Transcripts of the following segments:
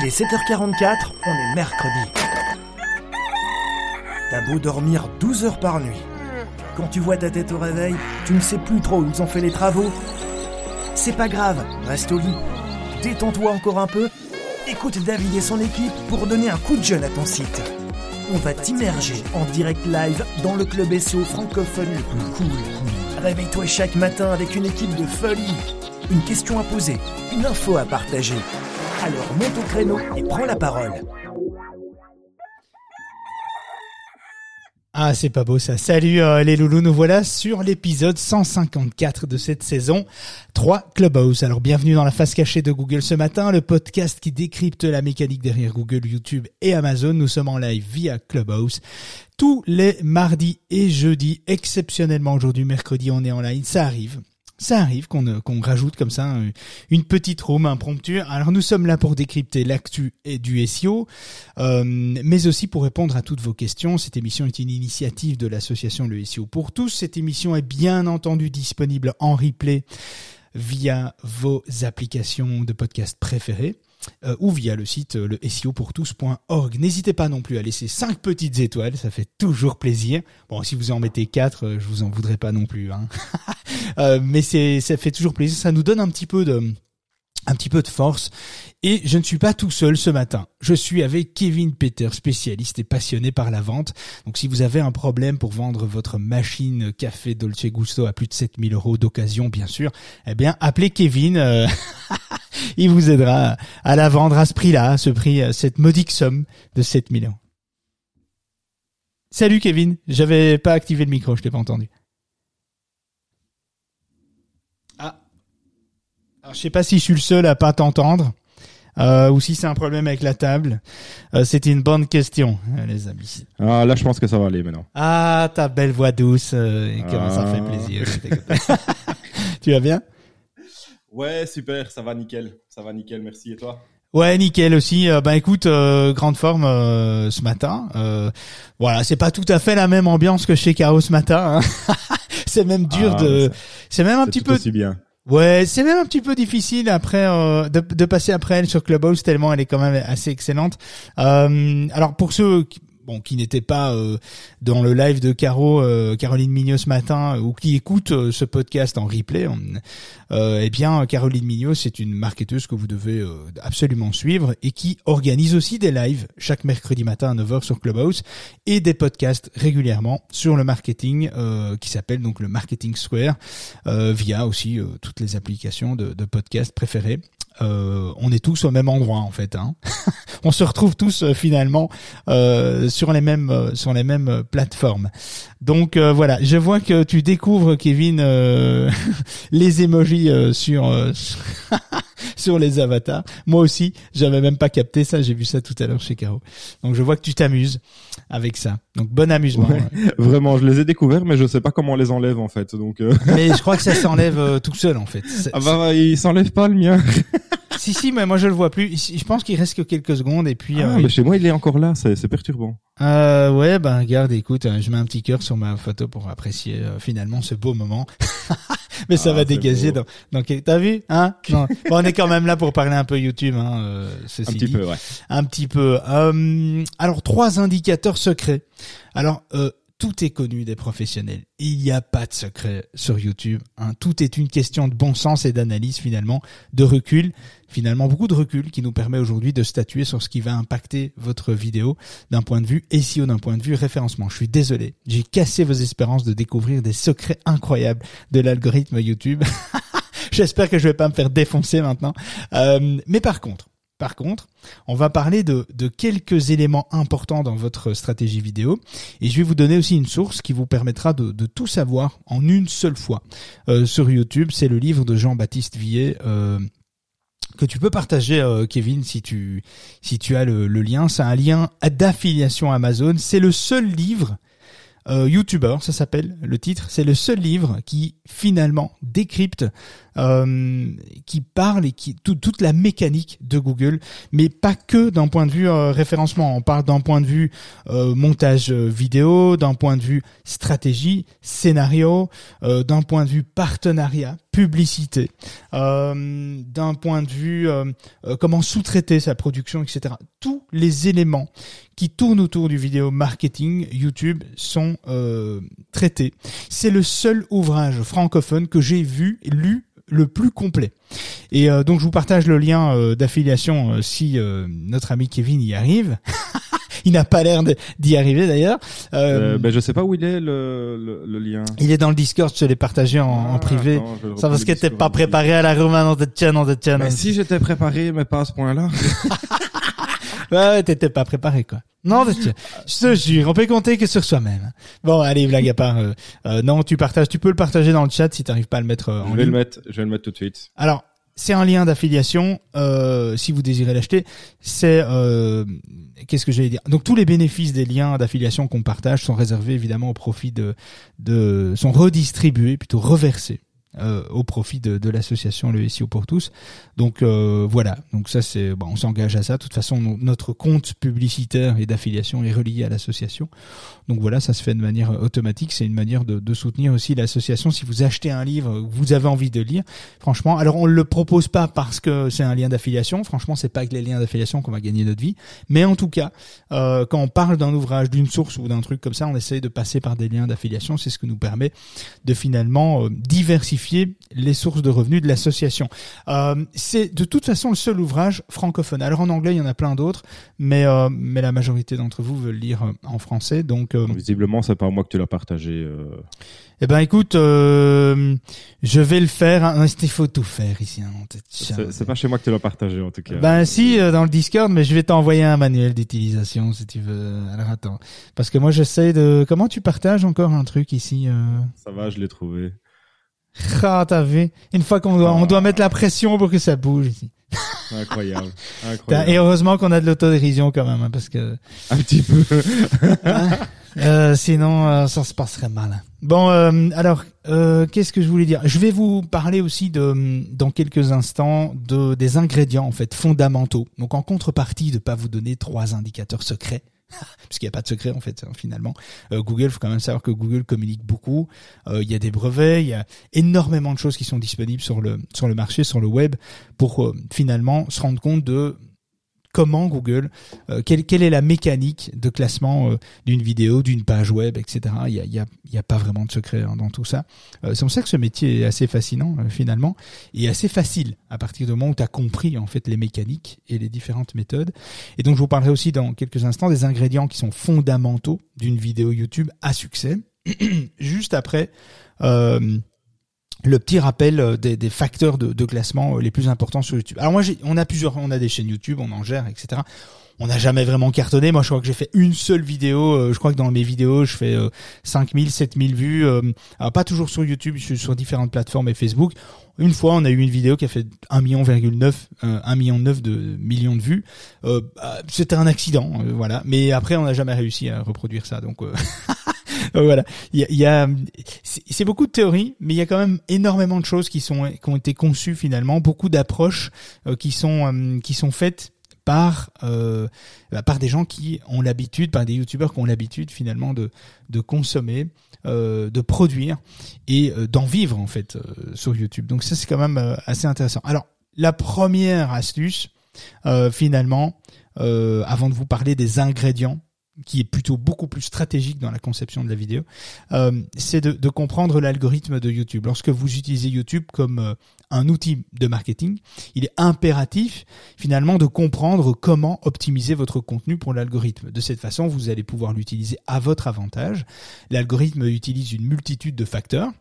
Il est 7h44, on est mercredi. T'as beau dormir 12 heures par nuit. Quand tu vois ta tête au réveil, tu ne sais plus trop où ils ont fait les travaux. C'est pas grave, reste au lit. Détends-toi encore un peu. Écoute David et son équipe pour donner un coup de jeune à ton site. On va t'immerger en direct live dans le club SEO francophone le plus cool. Réveille-toi chaque matin avec une équipe de folie. Une question à poser, une info à partager. Alors monte au créneau et prends la parole. Ah, c'est pas beau ça. Salut euh, les loulous, nous voilà sur l'épisode 154 de cette saison 3 Clubhouse. Alors bienvenue dans la face cachée de Google ce matin, le podcast qui décrypte la mécanique derrière Google, YouTube et Amazon. Nous sommes en live via Clubhouse tous les mardis et jeudis. Exceptionnellement aujourd'hui, mercredi, on est en live. Ça arrive ça arrive qu'on euh, qu'on rajoute comme ça une petite room impromptue. Alors nous sommes là pour décrypter l'actu du SEO, euh, mais aussi pour répondre à toutes vos questions. Cette émission est une initiative de l'association Le SEO pour tous. Cette émission est bien entendu disponible en replay via vos applications de podcast préférées. Euh, ou via le site euh, le SEOpourtous.org. N'hésitez pas non plus à laisser 5 petites étoiles, ça fait toujours plaisir. Bon, si vous en mettez 4, euh, je vous en voudrais pas non plus. Hein. mais c'est ça fait toujours plaisir, ça nous donne un petit peu de un petit peu de force. Et je ne suis pas tout seul ce matin. Je suis avec Kevin Peter, spécialiste et passionné par la vente. Donc si vous avez un problème pour vendre votre machine café Dolce Gusto à plus de 7000 euros d'occasion, bien sûr, eh bien appelez Kevin. Euh, il vous aidera à la vendre à ce prix-là, à ce prix, cette modique somme de 7000 euros. Salut Kevin, j'avais pas activé le micro, je t'ai pas entendu. Ah. Alors, je sais pas si je suis le seul à pas t'entendre euh, ou si c'est un problème avec la table. Euh, C'était une bonne question, euh, les amis. Ah, là, je pense que ça va aller maintenant. Ah, ta belle voix douce, euh, et comment ça fait Ah. plaisir. tu vas bien? Ouais, super, ça va nickel. Ça va nickel, merci. Et toi? Ouais, nickel aussi. Ben écoute, euh, grande forme euh, ce matin. Euh, voilà, c'est pas tout à fait la même ambiance que chez Caro ce matin. hein. c'est même dur Ah, de. C'est même un petit peu. aussi bien. Ouais, c'est même un petit peu difficile après euh, de, de passer après elle sur Clubhouse tellement elle est quand même assez excellente. Euh, alors pour ceux qui, bon qui n'étaient pas euh, dans le live de Caro, euh, Caroline Mignot ce matin euh, ou qui écoutent euh, ce podcast en replay, eh bien Caroline Mignot c'est une marketeuse que vous devez absolument suivre et qui organise aussi des lives chaque mercredi matin à 9h sur Clubhouse et des podcasts régulièrement sur le marketing qui s'appelle donc le Marketing Square via aussi toutes les applications de, de podcast préférées. Euh, on est tous au même endroit en fait. Hein. on se retrouve tous euh, finalement euh, sur les mêmes euh, sur les mêmes euh, plateformes. Donc euh, voilà, je vois que tu découvres Kevin euh, les emojis euh, sur euh, sur les avatars. Moi aussi, j'avais même pas capté ça. J'ai vu ça tout à l'heure chez Caro. Donc je vois que tu t'amuses avec ça. Donc bon amusement. Ouais. Vraiment, je les ai découverts, mais je sais pas comment on les enlève en fait. Donc, euh... Mais je crois que ça s'enlève tout seul en fait. Ah bah, il s'enlève pas le mien. Si si, mais moi je le vois plus. Je pense qu'il reste que quelques secondes et puis. Ah, euh, mais chez moi, il est encore là. C'est perturbant. euh, ouais, ben regarde, écoute, euh, je mets un petit cœur sur ma photo pour apprécier euh, finalement ce beau moment. mais ça Ah, va dégager. beau. dans- Donc t'as vu, hein? Non. Bon, on est quand même là pour parler un peu YouTube, hein. euh, ceci Un petit dit. peu, ouais. Un petit peu. Euh, alors trois indicateurs secrets. Alors euh, tout est connu des professionnels. Il n'y a pas de secret sur YouTube. hein. Tout est une question de bon sens et d'analyse finalement, de recul. Finalement, beaucoup de recul qui nous permet aujourd'hui de statuer sur ce qui va impacter votre vidéo d'un point de vue SEO, d'un point de vue référencement. Je suis désolé, j'ai cassé vos espérances de découvrir des secrets incroyables de l'algorithme YouTube. J'espère que je vais pas me faire défoncer maintenant. Euh, mais par contre, par contre, on va parler de, de quelques éléments importants dans votre stratégie vidéo et je vais vous donner aussi une source qui vous permettra de, de tout savoir en une seule fois euh, sur YouTube. C'est le livre de Jean-Baptiste Villet. euh, que tu peux partager, euh, Kevin, si tu si tu as le, le lien. C'est un lien d'affiliation Amazon. C'est le seul livre euh, YouTuber, ça s'appelle le titre. C'est le seul livre qui finalement décrypte, euh, qui parle et qui toute la mécanique de Google, mais pas que d'un point de vue euh, référencement. On parle d'un point de vue montage vidéo, d'un point de vue stratégie, scénario, d'un point de vue partenariat, publicité, d'un point de vue comment sous-traiter sa production, etc. Tous les éléments qui tournent autour du vidéo marketing YouTube sont euh, traités. C'est le seul ouvrage francophone que j'ai vu, lu le plus complet. Et euh, donc je vous partage le lien euh, d'affiliation si notre ami Kevin y arrive. il n'a pas l'air d'y arriver d'ailleurs. Euh, ben je sais pas où il est le, le, lien. Il est dans le Discord, je l'ai partagé en, ah, privé. Ça parce que t'es pas préparé à la romane de tienne, de tienne. Mais si j'étais préparé, mais pas à ce point-là. ouais, t'étais pas préparé quoi. Non, je te jure, on peut compter que sur soi-même. Bon, allez, blague à part. Euh, euh, non, tu partages, tu peux le partager dans le chat si t'arrives pas à le mettre euh, en Je vais le mettre, je vais le mettre tout de suite. Alors, c'est un lien d'affiliation euh, si vous désirez l'acheter. C'est euh, qu'est-ce que j'allais dire? Donc tous les bénéfices des liens d'affiliation qu'on partage sont réservés évidemment au profit de, de sont redistribués plutôt reversés euh, au profit de, de l'association le SEO pour tous. Donc euh, voilà, donc ça c'est bon, on s'engage à ça. De toute façon, notre compte publicitaire et d'affiliation est relié à l'association. Donc voilà, ça se fait de manière automatique. C'est une manière de, de soutenir aussi l'association. Si vous achetez un livre, vous avez envie de lire, franchement. Alors on le propose pas parce que c'est un lien d'affiliation. Franchement, c'est pas avec les liens d'affiliation qu'on va gagner notre vie. Mais en tout cas, euh, quand on parle d'un ouvrage, d'une source ou d'un truc comme ça, on essaye de passer par des liens d'affiliation. C'est ce que nous permet de finalement euh, diversifier les sources de revenus de l'association. Euh, c'est de toute façon le seul ouvrage francophone. Alors en anglais, il y en a plein d'autres, mais euh, mais la majorité d'entre vous veulent lire euh, en français. Donc visiblement, c'est pas moi que tu l'as partagé. Eh ben écoute, je vais le faire. Hein. Il faut tout faire ici. Hein. C'est pas chez moi que tu l'as partagé en tout cas. Ben si, dans le Discord, mais je vais t'envoyer un manuel d'utilisation si tu veux. Alors attends, parce que moi j'essaie de. Comment tu partages encore un truc ici Ça va, je l'ai trouvé. Ah, t'as vu Une fois qu'on doit, on doit mettre la pression pour que ça bouge ici. Incroyable. Et heureusement qu'on a de l'autodérision quand même, hein, parce que... Un petit peu. Euh, sinon, euh, ça se passerait mal. Bon, euh, alors, euh, qu'est-ce que je voulais dire? Je vais vous parler aussi de, dans quelques instants, de des ingrédients en fait fondamentaux. Donc, en contrepartie de pas vous donner trois indicateurs secrets parce qu'il n'y a pas de secret en fait hein, finalement. Euh, Google, faut quand même savoir que Google communique beaucoup. Euh, il y a des brevets, il y a énormément de choses qui sont disponibles sur le marché, sur le web, pour euh, finalement se rendre compte de comment Google, euh, quelle, quelle, est la mécanique de classement euh, d'une vidéo, d'une page web, etc. Il n'y a, y a, y a, pas vraiment de secret hein, dans tout ça. Euh, c'est pour ça que ce métier est assez fascinant finalement et assez facile à partir du moment où tu as compris en fait les mécaniques et les différentes méthodes. Et donc je vous parlerai aussi dans quelques instants des ingrédients qui sont fondamentaux d'une vidéo YouTube à succès. Juste après le petit rappel euh, des, des facteurs de, de, classement euh, les plus importants sur YouTube. Alors moi, on a plusieurs, on a des chaînes YouTube, on en gère, etc. On n'a jamais vraiment cartonné. Moi, je crois que j'ai fait une seule vidéo. Euh, je crois que dans mes vidéos, je fais 5000, 7000 vues. alors pas toujours sur YouTube, je suis sur différentes plateformes et Facebook. Une fois, on a eu une vidéo qui a fait 1 million, 9, 1 million 9 de millions de vues. Euh, bah, C'était un accident, voilà. Mais après, on n'a jamais réussi à reproduire ça. Donc, voilà, il y a, c'est beaucoup de théories, mais il y a quand même énormément de choses qui sont qui ont été conçues finalement, beaucoup d'approches euh, qui sont euh, qui sont faites par euh, bah, par des gens qui ont l'habitude, par des youtubeurs qui ont l'habitude finalement de de consommer, euh, de produire et d'en vivre en fait sur YouTube. Donc ça c'est quand même assez intéressant. Alors la première astuce finalement, avant de vous parler des ingrédients qui est plutôt beaucoup plus stratégique dans la conception de la vidéo, euh, c'est de, comprendre l'algorithme de YouTube. Lorsque vous utilisez YouTube comme euh, un outil de marketing, il est impératif finalement de comprendre comment optimiser votre contenu pour l'algorithme. De cette façon, vous allez pouvoir l'utiliser à votre avantage. L'algorithme utilise une multitude de facteurs.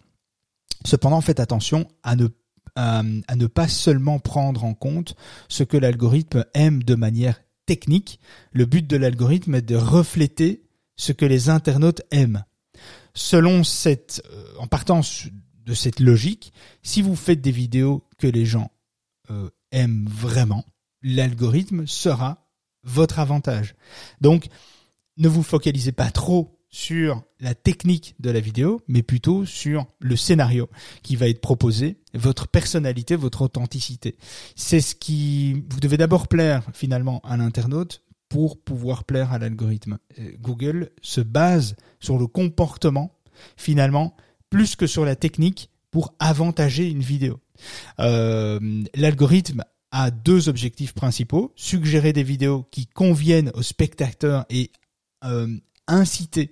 Cependant, faites attention à ne à ne pas seulement prendre en compte ce que l'algorithme aime de manière technique. Le but de l'algorithme est de refléter ce que les internautes aiment. Selon cette, euh, en partant de cette logique, si vous faites des vidéos que les gens euh, aiment vraiment, l'algorithme sera votre avantage. Donc, ne vous focalisez pas trop sur la technique de la vidéo, mais plutôt sur le scénario qui va être proposé, votre personnalité, votre authenticité. C'est ce qui vous devez d'abord plaire finalement à l'internaute pour pouvoir plaire à l'algorithme. Euh, Google se base sur le comportement finalement plus que sur la technique pour avantager une vidéo. Euh, l'algorithme a deux objectifs principaux suggérer des vidéos qui conviennent aux spectateurs et euh, inciter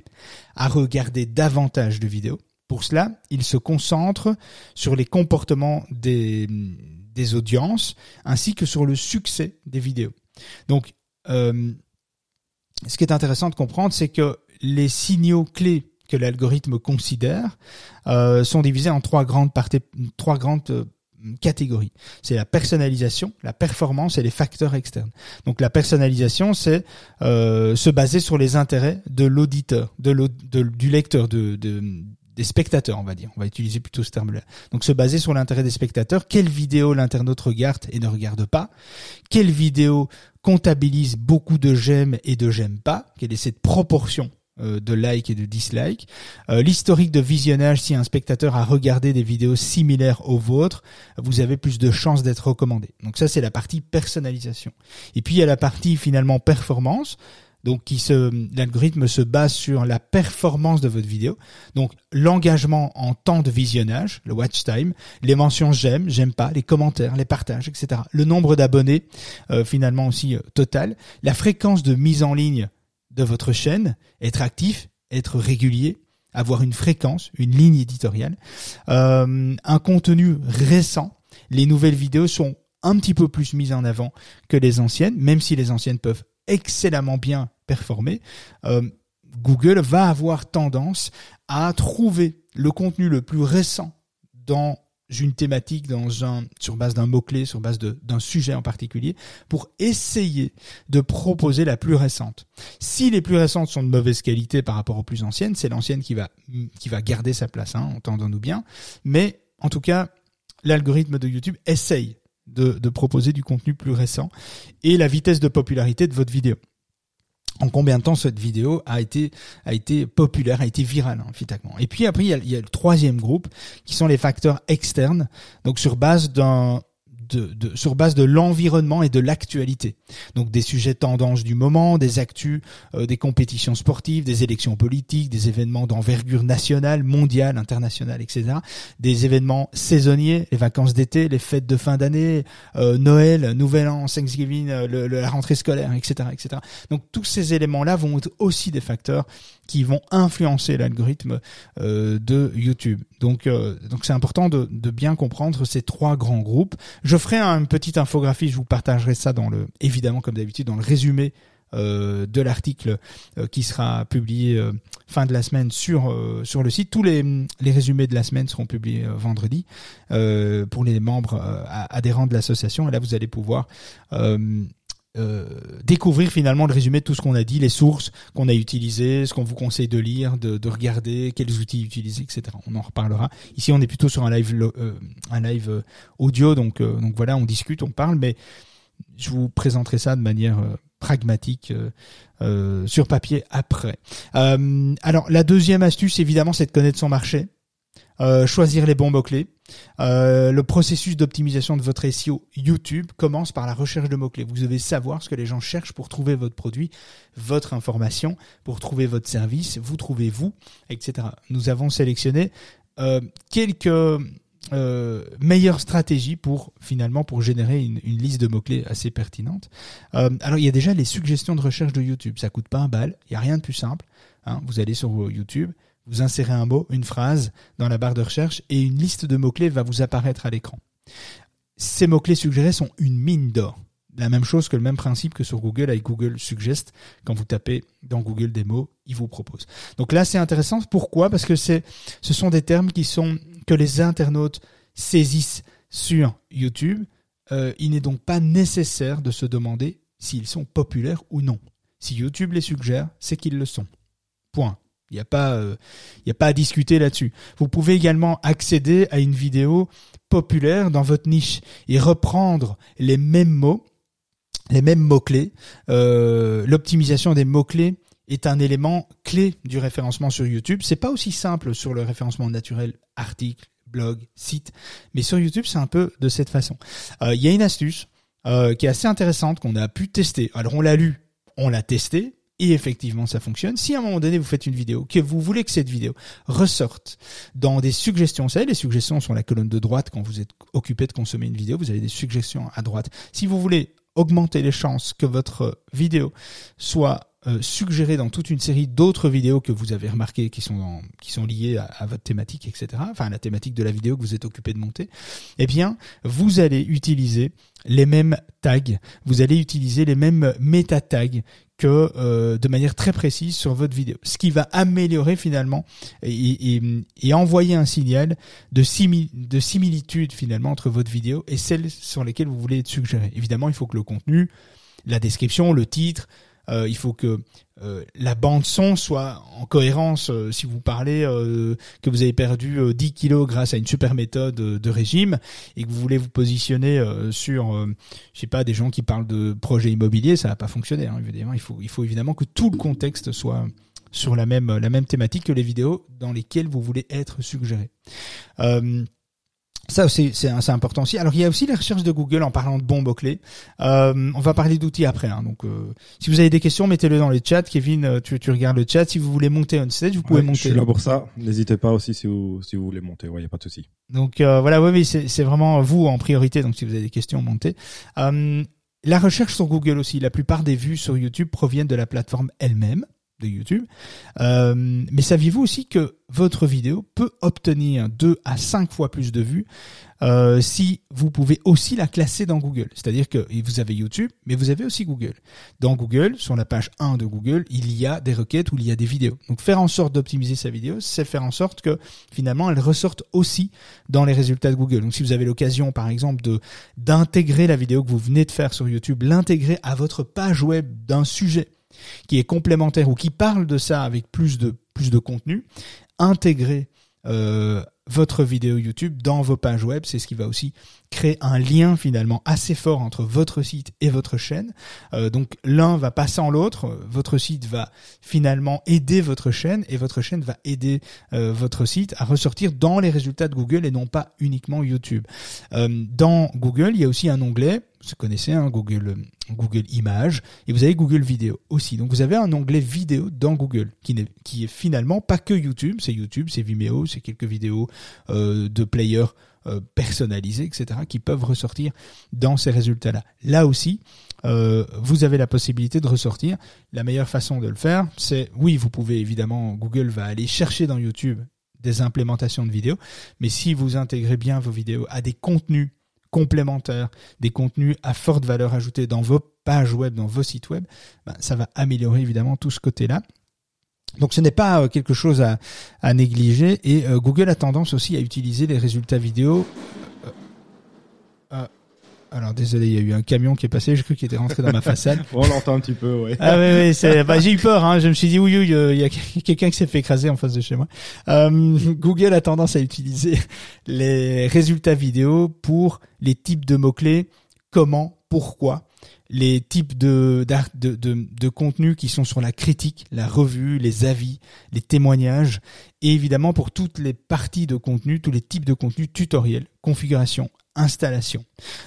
à regarder davantage de vidéos. Pour cela, il se concentre sur les comportements des, audiences ainsi que sur le succès des vidéos. Donc, euh, ce qui est intéressant de comprendre, c'est que les signaux clés que l'algorithme considère euh, sont divisés en trois grandes parties, trois grandes catégories. C'est la personnalisation, la performance et les facteurs externes. Donc la personnalisation, c'est euh, se baser sur les intérêts de l'auditeur, de, du lecteur, de, de, des spectateurs, on va dire. On va utiliser plutôt ce terme-là. Donc se baser sur l'intérêt des spectateurs. Quelle vidéo l'internaute regarde et ne regarde pas? Quelle vidéo comptabilise beaucoup de j'aime et de j'aime pas? Quelle est cette proportion de like et de dislike, euh, l'historique de visionnage si un spectateur a regardé des vidéos similaires aux vôtres, vous avez plus de chances d'être recommandé. Donc ça c'est la partie personnalisation. Et puis il y a la partie finalement performance. Donc qui se l'algorithme se base sur la performance de votre vidéo. Donc l'engagement en temps de visionnage, le watch time, les mentions j'aime, j'aime pas, les commentaires, les partages, etc. Le nombre d'abonnés euh, finalement aussi total, la fréquence de mise en ligne de votre chaîne, être actif, être régulier, avoir une fréquence, une ligne éditoriale, euh, un contenu récent. Les nouvelles vidéos sont un petit peu plus mises en avant que les anciennes, même si les anciennes peuvent excellemment bien performer. Euh, Google va avoir tendance à trouver le contenu le plus récent dans une thématique dans un, sur base d'un mot-clé, sur base d'un sujet en particulier, pour essayer de proposer la plus récente. Si les plus récentes sont de mauvaise qualité par rapport aux plus anciennes, c'est l'ancienne qui va, qui va garder sa place, hein, entendons-nous bien. Mais, en tout cas, l'algorithme de YouTube essaye de, de proposer du contenu plus récent et la vitesse de popularité de votre vidéo en combien de temps cette vidéo a été a été populaire, a été virale, hein. Et puis après, il y a le troisième groupe qui sont les facteurs externes, donc sur base d'un de, de, sur base de l'environnement et de l'actualité. Donc des sujets tendances du moment, des actus, euh, des compétitions sportives, des élections politiques, des événements d'envergure nationale, mondiale, internationale, etc. Des événements saisonniers, les vacances d'été, les fêtes de fin d'année, euh, Noël, Nouvel An, Thanksgiving, euh, le, la rentrée scolaire, etc., etc. Donc tous ces éléments-là vont être aussi des facteurs qui vont influencer l'algorithme euh, de YouTube. Donc, euh, donc c'est important de, de, bien comprendre ces trois grands groupes. Je ferai une petite infographie, je vous partagerai ça dans le, évidemment comme d'habitude, dans le résumé euh, de l'article euh, qui sera publié euh, fin de la semaine sur sur le site. Tous les, les résumés de la semaine seront publiés vendredi pour les membres adhérents de l'association. Et là, vous allez pouvoir euh, découvrir finalement le résumé de tout ce qu'on a dit, les sources qu'on a utilisées, ce qu'on vous conseille de lire, de, de, regarder, quels outils utiliser, etc. On en reparlera. Ici, on est plutôt sur un live, euh, euh, audio, donc donc voilà, on discute, on parle, mais je vous présenterai ça de manière pragmatique sur papier après. alors la deuxième astuce, évidemment, c'est de connaître son marché. Euh, choisir les bons mots-clés. Euh, le processus d'optimisation de votre SEO YouTube commence par la recherche de mots-clés. Vous devez savoir ce que les gens cherchent pour trouver votre produit, votre information, pour trouver votre service, vous trouvez vous, etc. Nous avons sélectionné euh, quelques meilleures stratégies pour finalement pour générer une, liste de mots-clés assez pertinente. alors il y a déjà les suggestions de recherche de YouTube. Ça coûte pas un bal. Il y a rien de plus simple. Hein. Vous allez sur YouTube, vous insérez un mot, une phrase dans la barre de recherche et une liste de mots-clés va vous apparaître à l'écran. Ces mots-clés suggérés sont une mine d'or. La même chose que le même principe que sur Google avec Google Suggest. Quand vous tapez dans Google des mots, il vous propose. Donc là, c'est intéressant. Pourquoi? Parce que ce sont des termes qui sont que les internautes saisissent sur YouTube. Euh, il n'est donc pas nécessaire de se demander s'ils sont populaires ou non. Si YouTube les suggère, c'est qu'ils le sont. Point. Il n'y a pas, euh, il y a pas à discuter là-dessus. Vous pouvez également accéder à une vidéo populaire dans votre niche et reprendre les mêmes mots, les mêmes mots clés. Euh, L'optimisation des mots clés est un élément clé du référencement sur YouTube. C'est pas aussi simple sur le référencement naturel, article, blog, site, mais sur YouTube c'est un peu de cette façon. Euh, Il y a une astuce euh, qui est assez intéressante qu'on a pu tester. Alors on l'a lu, on l'a testé, et effectivement ça fonctionne. Si à un moment donné vous faites une vidéo, que vous voulez que cette vidéo ressorte dans des suggestions, vous savez les suggestions sont la colonne de droite quand vous êtes occupé de consommer une vidéo, vous avez des suggestions à droite. Si vous voulez augmenter les chances que votre vidéo soit euh, suggérée dans toute une série d'autres vidéos que vous avez remarquées qui sont liées à, à, votre thématique, etc. Enfin, à la thématique de la vidéo que vous êtes occupé de monter. Eh bien, vous allez utiliser les mêmes tags, vous allez utiliser les mêmes méta tags que euh, de manière très précise sur votre vidéo, ce qui va améliorer finalement et, envoyer un signal de similitude finalement entre votre vidéo et celle sur lesquelles vous voulez être suggéré. Évidemment, il faut que le contenu, la description, le titre, euh, il faut que euh, la bande son soit en cohérence. Euh, si vous parlez euh, que vous avez perdu 10 kilos grâce à une super méthode de régime et que vous voulez vous positionner sur, je sais pas, des gens qui parlent de projets immobiliers, ça va pas fonctionner. Hein, évidemment, il faut, il faut évidemment que tout le contexte soit sur la même, la même thématique que les vidéos dans lesquelles vous voulez être suggéré. Ça aussi, c'est important aussi. Alors, il y a aussi les recherches de Google en parlant de bons mots-clés. Euh, on va parler d'outils après. Hein. Donc, euh, si vous avez des questions, mettez-le dans le chat. Kevin, euh, tu, tu regardes le chat. Si vous voulez monter on stage, vous pouvez ouais, monter. Je suis là pour ça. N'hésitez pas aussi si vous, si vous voulez monter. Ouais, y a pas de souci. Donc, euh, voilà, oui, oui, c'est vraiment vous en priorité. Donc, si vous avez des questions, montez. Euh, la recherche sur Google aussi. La plupart des vues sur YouTube proviennent de la plateforme elle-même de YouTube. Euh, mais saviez-vous aussi que votre vidéo peut obtenir 2 à 5 fois plus de vues euh, si vous pouvez aussi la classer dans Google? C'est-à-dire que vous avez YouTube, mais vous avez aussi Google. Dans Google, sur la page 1 de Google, il y a des requêtes où il y a des vidéos. Donc faire en sorte d'optimiser sa vidéo, c'est faire en sorte que finalement elle ressorte aussi dans les résultats de Google. Donc si vous avez l'occasion par exemple de d'intégrer la vidéo que vous venez de faire sur YouTube, l'intégrer à votre page web d'un sujet qui est complémentaire ou qui parle de ça avec plus de plus de contenu, intégrer euh, votre vidéo YouTube dans vos pages web, c'est ce qui va aussi créer un lien finalement assez fort entre votre site et votre chaîne. Euh, donc l'un va passer en l'autre, votre site va finalement aider votre chaîne et votre chaîne va aider euh, votre site à ressortir dans les résultats de Google et non pas uniquement YouTube. Euh, dans Google, il y a aussi un onglet vous connaissez hein, Google Google Images et vous avez Google Vidéo aussi. Donc vous avez un onglet vidéo dans Google qui n'est qui est finalement pas que YouTube, c'est YouTube, c'est Vimeo, c'est quelques vidéos de players euh, personnalisés, etc., qui peuvent ressortir dans ces résultats-là. Là aussi, euh, vous avez la possibilité de ressortir. La meilleure façon de le faire, c'est oui, vous pouvez évidemment, Google va aller chercher dans YouTube des implémentations de vidéos, mais si vous intégrez bien vos vidéos à des contenus complémentaires, des contenus à forte valeur ajoutée dans vos pages web, dans vos sites web, ben, ça va améliorer évidemment tout ce côté-là. Donc ce n'est pas euh, quelque chose à, à négliger et euh, Google a tendance aussi à utiliser les résultats vidéo. Euh, alors désolé, il y a eu un camion qui est passé, j'ai cru qu'il était rentré dans ma façade. On l'entend un petit peu, ouais. Ah oui, oui, bah, j'ai eu peur, hein. je me suis dit oui, oui, il y a quelqu'un qui s'est fait écraser en face de chez moi. Euh, Google a tendance à utiliser les résultats vidéo pour les types de mots-clés, comment, pourquoi, les types de, de, de, de contenus qui sont sur la critique, la revue, les avis, les témoignages, et évidemment pour toutes les parties de contenu, tous les types de contenus tutoriels, configuration, installation.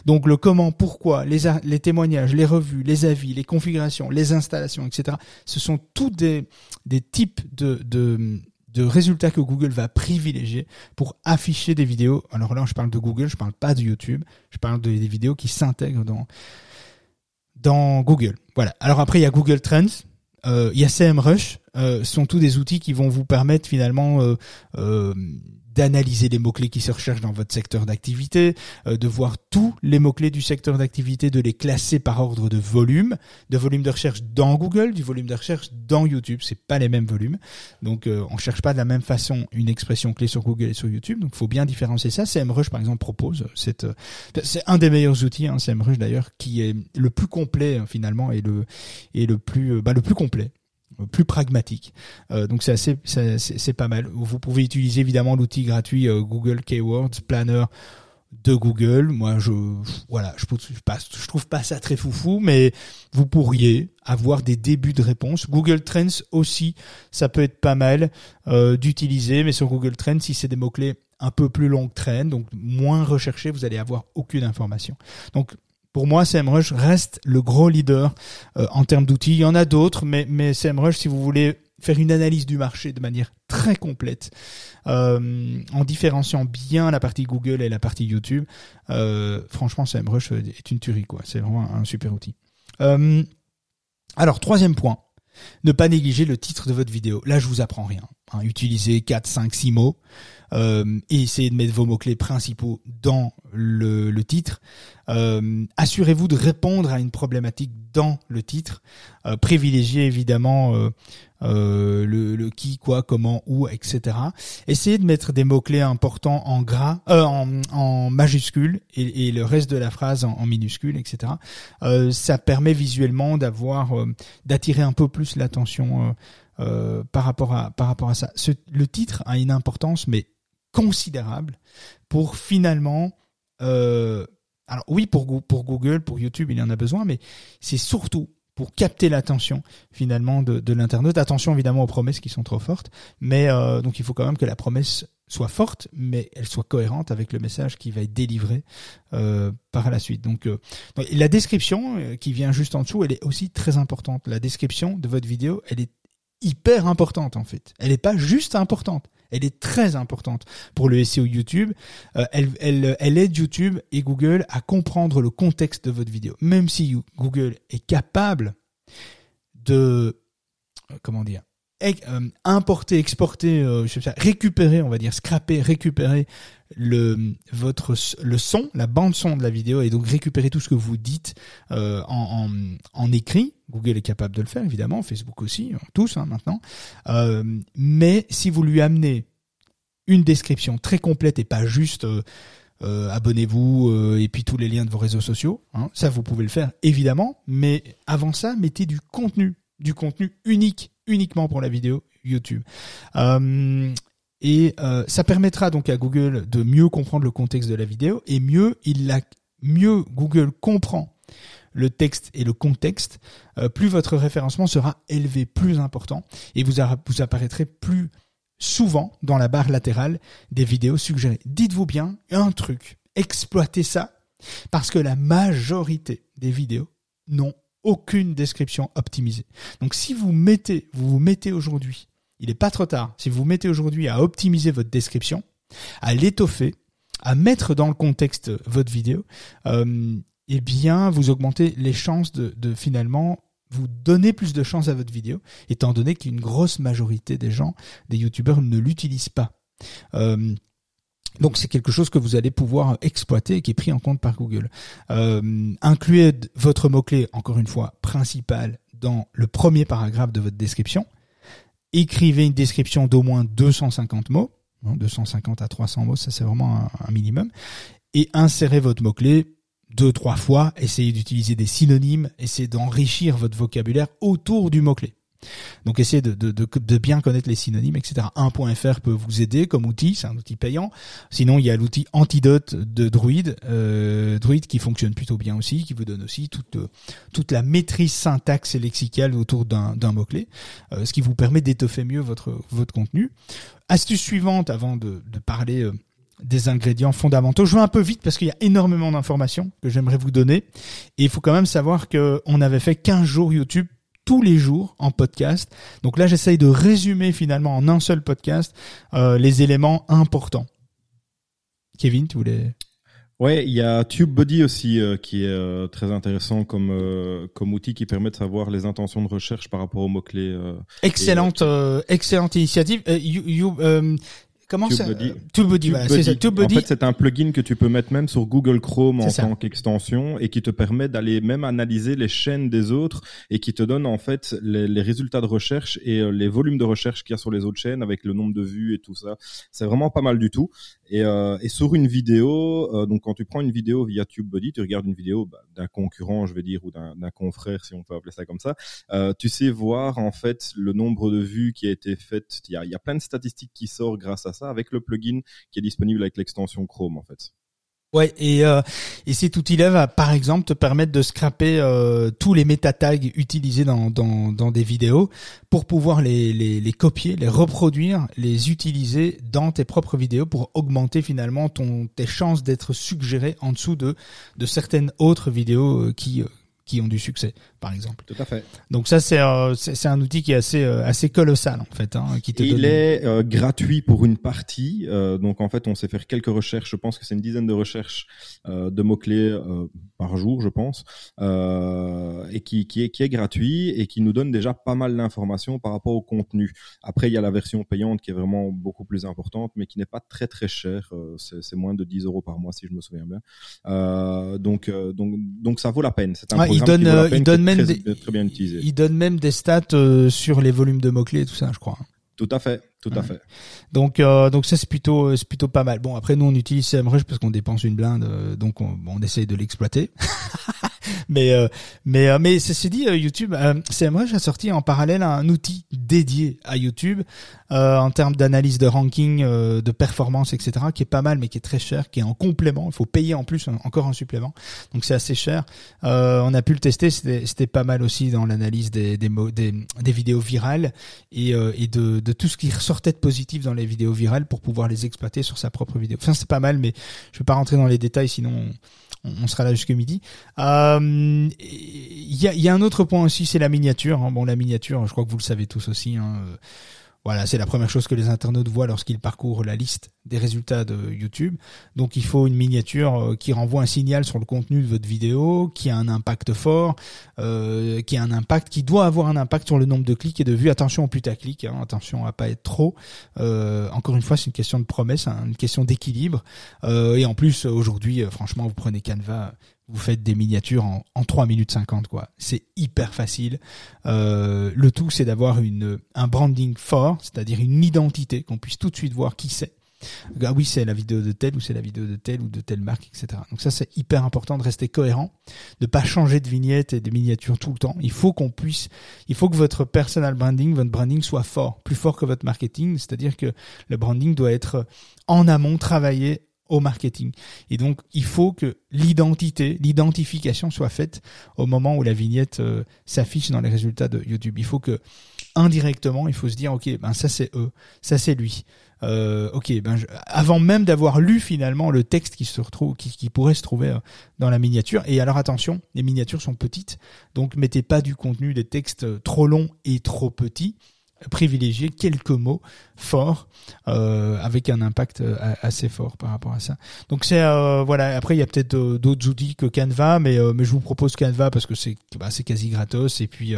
Donc le comment, pourquoi, les, les témoignages, les revues, les avis, les configurations, les installations, etc. Ce sont tous des, des types de, de, de résultats que Google va privilégier pour afficher des vidéos. Alors là, je parle de Google, je parle pas de YouTube, je parle de, des vidéos qui s'intègrent dans dans Google. Voilà. Alors après, il y a Google Trends, euh, il y a CMrush, euh, sont tous des outils qui vont vous permettre finalement euh, euh, d'analyser les mots-clés qui se recherchent dans votre secteur d'activité, euh, de voir tous les mots-clés du secteur d'activité, de les classer par ordre de volume, de volume de recherche dans Google, du volume de recherche dans YouTube. C'est pas les mêmes volumes. Donc, euh, on cherche pas de la même façon une expression clé sur Google et sur YouTube. Donc, faut bien différencier ça. CMrush, par exemple, propose cette, euh, c'est un des meilleurs outils, hein, CMrush d'ailleurs, qui est le plus complet, finalement, et le, et le plus, bah, le plus complet plus pragmatique. Euh, donc c'est assez, c'est pas mal. Vous pouvez utiliser évidemment l'outil gratuit euh, Google Keywords Planner de Google. Moi, je voilà, je, trouve pas ça très foufou, mais vous pourriez avoir des débuts de réponse. Google Trends aussi, ça peut être pas mal euh, d'utiliser, mais sur Google Trends, si c'est des mots clés un peu plus longs que Trends, donc moins recherchés, vous allez avoir aucune information. Donc pour moi, SEMrush reste le gros leader euh, en termes d'outils. Il y en a d'autres, mais, mais SEMrush, si vous voulez faire une analyse du marché de manière très complète, euh, en différenciant bien la partie Google et la partie YouTube, euh, franchement, SEMrush est une tuerie, quoi. C'est vraiment un, super outil. Alors, troisième point, ne pas négliger le titre de votre vidéo. Là, je vous apprends rien. Utilisez 4, 5, 6 mots euh, et essayez de mettre vos mots-clés principaux dans le, le titre. Euh, assurez-vous de répondre à une problématique dans le titre. Euh, privilégiez évidemment euh, euh, le, le, qui, quoi, comment, où, etc. Essayez de mettre des mots-clés importants en gras, en, en majuscules et, le reste de la phrase en, en minuscules, etc. ça permet visuellement d'avoir, d'attirer un peu plus l'attention. Euh, par rapport à par rapport à ça. Le titre a une importance mais considérable pour finalement euh, alors oui pour Google, pour YouTube, il y en a besoin mais c'est surtout pour capter l'attention finalement de, de l'internaute. Attention évidemment aux promesses qui sont trop fortes, mais euh, donc il faut quand même que la promesse soit forte, mais elle soit cohérente avec le message qui va être délivré par la suite. Donc, la description qui vient juste en dessous, elle est aussi très importante. La description de votre vidéo, elle est hyper importante en fait. Elle n'est pas juste importante, elle est très importante pour le SEO YouTube. Euh, elle, elle, elle aide YouTube et Google à comprendre le contexte de votre vidéo. Même si Google est capable de euh, comment dire euh, importer, exporter, je récupérer, on va dire, scraper, récupérer le votre le son, la bande son de la vidéo et donc récupérer tout ce que vous dites euh, en, en, écrit. Google est capable de le faire évidemment, Facebook aussi, tous hein, maintenant. Euh, mais si vous lui amenez une description très complète et pas juste euh, abonnez-vous et puis tous les liens de vos réseaux sociaux, hein, ça vous pouvez le faire évidemment. Mais avant ça, mettez du contenu, du contenu unique uniquement pour la vidéo YouTube. Et euh, ça permettra donc à Google de mieux comprendre le contexte de la vidéo et mieux il la mieux Google comprend le texte et le contexte, euh, plus votre référencement sera élevé, plus important, et vous, vous apparaîtrez plus souvent dans la barre latérale des vidéos suggérées. Dites-vous bien un truc, exploitez ça, parce que la majorité des vidéos n'ont aucune description optimisée. Donc si vous mettez, vous vous mettez aujourd'hui, il n'est pas trop tard, si vous vous mettez aujourd'hui à optimiser votre description, à l'étoffer, à mettre dans le contexte votre vidéo, euh, eh bien vous augmentez les chances de, finalement vous donner plus de chances à votre vidéo, étant donné qu'une grosse majorité des gens, des youtubeurs, ne l'utilisent pas. Euh, donc c'est quelque chose que vous allez pouvoir exploiter et qui est pris en compte par Google. Euh, incluez votre mot-clé, encore une fois, principal dans le premier paragraphe de votre description. Écrivez une description d'au moins 250 mots. 250 à 300 mots, ça c'est vraiment un, un minimum. Et insérez votre mot-clé deux, trois fois. Essayez d'utiliser des synonymes. Essayez d'enrichir votre vocabulaire autour du mot-clé. Donc essayez de, de, de, de, bien connaître les synonymes, etc. 1.fr peut vous aider comme outil, c'est un outil payant. Sinon, il y a l'outil Antidote de Druid, euh, Druid qui fonctionne plutôt bien aussi, qui vous donne aussi toute, toute la maîtrise syntaxe et lexicale autour d'un mot-clé, euh, ce qui vous permet d'étoffer mieux votre, votre contenu. Astuce suivante avant de, de parler... Euh, des ingrédients fondamentaux. Je vais un peu vite parce qu'il y a énormément d'informations que j'aimerais vous donner. Et il faut quand même savoir que on avait fait 15 jours YouTube tous les jours en podcast. Donc là, j'essaye de résumer finalement en un seul podcast euh, les éléments importants. Kevin, tu voulais Ouais, il y a TubeBuddy aussi euh, qui est euh, très intéressant comme euh, comme outil qui permet de savoir les intentions de recherche par rapport aux mots clés. excellente excellente initiative. You, you, Comment ça TubeBuddy, voilà, c'est ça. TubeBuddy. En fait, c'est un plugin que tu peux mettre même sur Google Chrome en tant qu'extension et qui te permet d'aller même analyser les chaînes des autres et qui te donne en fait les, les résultats de recherche et euh, les volumes de recherche qu'il y a sur les autres chaînes avec le nombre de vues et tout ça. C'est vraiment pas mal du tout. Et, euh, et sur une vidéo, euh, donc quand tu prends une vidéo via TubeBuddy, tu regardes une vidéo bah, d'un concurrent, je vais dire, ou d'un confrère, si on peut appeler ça comme ça, euh, tu sais voir en fait le nombre de vues qui a été fait. Il y a, il y a plein de statistiques qui sortent grâce à ça avec le plugin qui est disponible avec l'extension Chrome en fait. Ouais, et, euh, et cet outil-là va par exemple te permettre de scraper euh, tous les méta-tags utilisés dans, dans, dans, des vidéos pour pouvoir les, les, les, copier, les reproduire, les utiliser dans tes propres vidéos pour augmenter finalement ton, tes chances d'être suggéré en dessous de, de certaines autres vidéos euh, qui, qui ont du succès, par exemple. Tout à fait. Donc ça, c'est euh, c'est un outil qui est assez euh, assez colossal en fait, hein, qui te Il est euh, gratuit pour une partie. donc en fait, on sait faire quelques recherches. Je pense que c'est une dizaine de recherches de mots clés par jour, je pense, et qui qui est qui est gratuit et qui nous donne déjà pas mal d'informations par rapport au contenu. Après, il y a la version payante qui est vraiment beaucoup plus importante, mais qui n'est pas très très chère. c'est moins de 10 euros par mois si je me souviens bien. donc donc donc ça vaut la peine. C'est un il donne, euh, il donne même des, il donne même des stats euh, sur les volumes de mots clés et tout ça, je crois. Tout à fait, tout à fait. Donc euh, donc ça c'est plutôt c'est plutôt pas mal. Bon après nous on utilise SEMrush parce qu'on dépense une blinde, donc on, on essaye de l'exploiter. mais euh, mais euh, mais ceci dit, euh, YouTube, c'est moi j'ai sorti en parallèle un outil dédié à YouTube en termes d'analyse de ranking, de performance, etc. qui est pas mal, mais qui est très cher, qui est en complément. Il faut payer en plus encore un supplément, donc c'est assez cher. on a pu le tester, c'était pas mal aussi dans l'analyse des des, des vidéos virales et et de de tout ce qui ressortait de positif dans les vidéos virales pour pouvoir les exploiter sur sa propre vidéo. Enfin c'est pas mal, mais je vais pas rentrer dans les détails sinon on sera là jusqu'à midi. Euh, il y, a, y, a, un autre point aussi, c'est la miniature. Hein. Bon, la miniature, je crois que vous le savez tous aussi. Hein. Voilà, c'est la première chose que les internautes voient lorsqu'ils parcourent la liste des résultats de YouTube. Donc il faut une miniature euh, qui renvoie un signal sur le contenu de votre vidéo, qui a un impact fort, euh, qui a un impact, qui doit avoir un impact sur le nombre de clics et de vues. Attention au putaclic, hein, attention à pas être trop. Euh, encore une fois, c'est une question de promesse, une question d'équilibre. Euh, et en plus, aujourd'hui, euh, franchement, vous prenez Canva, vous faites des miniatures en, en 3 minutes 50 quoi. C'est hyper facile. Euh, le tout c'est d'avoir une un branding fort, c'est-à-dire une identité qu'on puisse tout de suite voir qui c'est. Ah oui, c'est la vidéo de telle ou c'est la vidéo de telle ou de telle marque, etc. Donc ça c'est hyper important de rester cohérent, de pas changer de vignette et de miniatures tout le temps. Il faut qu'on puisse, il faut que votre personal branding, votre branding soit fort, plus fort que votre marketing. C'est-à-dire que le branding doit être en amont travaillé au marketing. Et donc, il faut que l'identité, l'identification soit faite au moment où la vignette euh, s'affiche dans les résultats de YouTube. Il faut que indirectement, il faut se dire, ok, ben ça c'est eux, ça c'est lui. Euh, ok, ben avant même d'avoir lu finalement le texte qui se retrouve, qui, pourrait se trouver euh, dans la miniature. Et alors attention, les miniatures sont petites, donc mettez pas du contenu des textes trop longs et trop petits privilégier quelques mots forts euh, avec un impact euh, assez fort par rapport à ça. Donc c'est euh, voilà. Après il y a peut-être d'autres outils que Canva, mais mais je vous propose Canva parce que c'est bah, quasi gratos et puis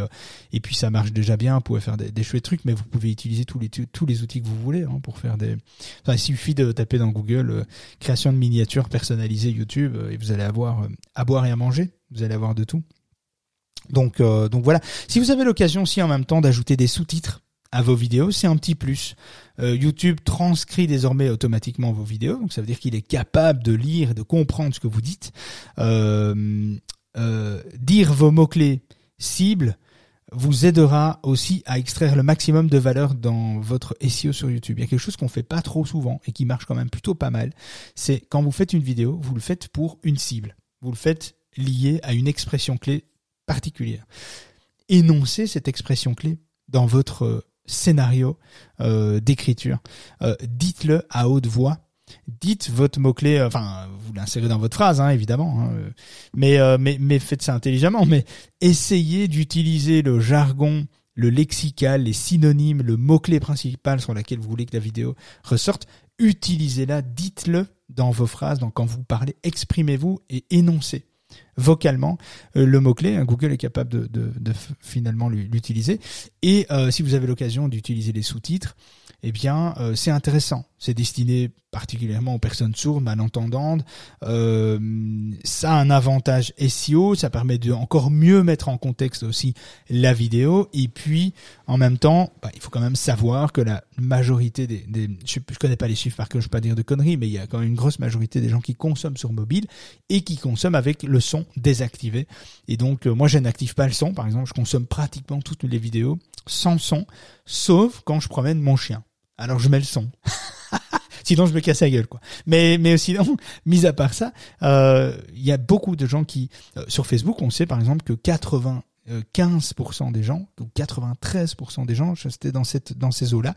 et puis ça marche déjà bien. Vous pouvez faire des, chouettes trucs, mais vous pouvez utiliser tous les tous les outils que vous voulez hein, pour faire des. Il suffit de taper dans Google création de miniatures personnalisées YouTube et vous allez avoir à boire et à manger. Vous allez avoir de tout. Donc, donc voilà. Si vous avez l'occasion aussi en même temps d'ajouter des sous-titres à vos vidéos, c'est un petit plus. Euh, YouTube transcrit désormais automatiquement vos vidéos, donc ça veut dire qu'il est capable de lire et de comprendre ce que vous dites. Euh, euh, dire vos mots-clés cibles vous aidera aussi à extraire le maximum de valeur dans votre SEO sur YouTube. Il y a quelque chose qu'on fait pas trop souvent et qui marche quand même plutôt pas mal. C'est quand vous faites une vidéo, vous le faites pour une cible. Vous le faites lié à une expression clé particulière. Énoncez cette expression clé dans votre scénario euh, d'écriture. Euh, dites-le à haute voix. Dites votre mot-clé, euh, enfin, vous l'insérez dans votre phrase, hein, évidemment, hein, mais, mais, mais faites ça intelligemment, mais essayez d'utiliser le jargon, le lexical, les synonymes, le mot-clé principal sur lequel vous voulez que la vidéo ressorte. Utilisez-la, dites-le dans vos phrases, donc quand vous parlez, exprimez-vous et énoncez vocalement euh, le mot-clé. Hein, Google est capable de, finalement l'utiliser. Et euh, si vous avez l'occasion d'utiliser les sous-titres, eh bien, euh, c'est intéressant. C'est destiné particulièrement aux personnes sourdes, malentendantes. Euh, ça a un avantage SEO, ça permet de encore mieux mettre en contexte aussi la vidéo. Et puis, en même temps, bah, il faut quand même savoir que la majorité des, des je, ne connais pas les chiffres par que je ne veux pas dire de conneries, mais il y a quand même une grosse majorité des gens qui consomment sur mobile et qui consomment avec le son désactivé. Et donc, euh, moi, je n'active pas le son. Par exemple, je consomme pratiquement toutes les vidéos sans son, sauf quand je promène mon chien alors je mets le son. Sinon, je me casse la gueule, quoi. Mais, mais sinon, mis à part ça, euh, il y a beaucoup de gens qui, euh, sur Facebook, on sait par exemple que 80 15% des gens, ou 93% des gens, c'était dans dans ces eaux-là,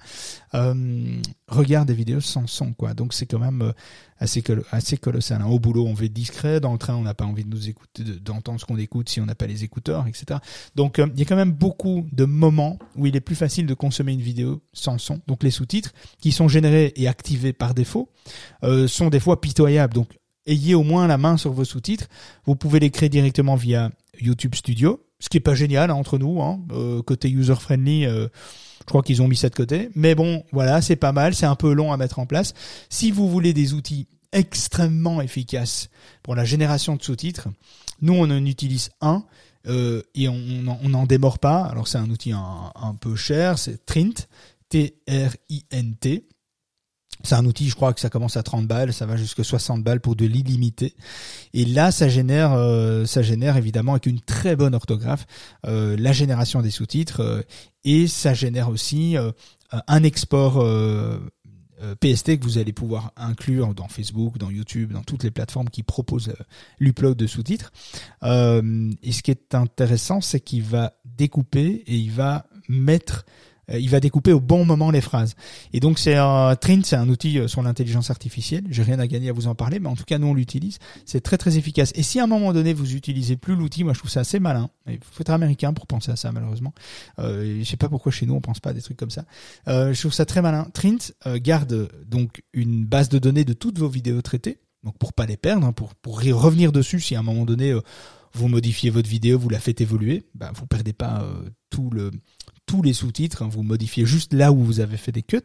euh, regardent des vidéos sans son, quoi. Donc c'est quand même euh, assez colossal. Hein. Au boulot, on veut discret. Dans le train, on n'a pas envie de nous écouter, d'entendre ce qu'on écoute si on n'a pas les écouteurs, etc. Donc euh, il y a quand même beaucoup de moments où il est plus facile de consommer une vidéo sans son. Donc les sous-titres qui sont générés et activés par défaut euh, sont des fois pitoyables. Donc ayez au moins la main sur vos sous-titres. Vous pouvez les créer directement via YouTube Studio ce qui est pas génial hein, entre nous, hein, euh, côté user friendly. Euh, je crois qu'ils ont mis ça de côté, mais bon, voilà, c'est pas mal, c'est un peu long à mettre en place. Si vous voulez des outils extrêmement efficaces pour la génération de sous-titres, nous on en utilise un euh, et on n'en démord pas. Alors c'est un outil un peu cher, c'est Trint, T-R-I-N-T. C'est un outil, je crois que ça commence à 30 balles, ça va jusqu'à 60 balles pour de l'illimité. Et là, ça génère, euh, ça génère évidemment avec une très bonne orthographe euh, la génération des sous-titres euh, et ça génère aussi un export PST que vous allez pouvoir inclure dans Facebook, dans YouTube, dans toutes les plateformes qui proposent l'upload de sous-titres. et ce qui est intéressant, c'est qu'il va découper et il va mettre euh, il va découper au bon moment les phrases. Et donc c'est un Trint, c'est un outil euh, sur l'intelligence artificielle. J'ai rien à gagner à vous en parler, mais en tout cas nous on l'utilise. C'est très très efficace. Et si à un moment donné vous utilisez plus l'outil, moi je trouve ça assez malin. Il faut être américain pour penser à ça malheureusement. Euh, je sais pas pourquoi chez nous on pense pas à des trucs comme ça. Euh, je trouve ça très malin. Trint euh, garde donc une base de données de toutes vos vidéos traitées. Donc pour pas les perdre, hein, pour pour revenir dessus si à un moment donné vous modifiez votre vidéo, vous la faites évoluer, bah, vous perdez pas tout le tous les sous-titres, hein, vous modifiez juste là où vous avez fait des cuts,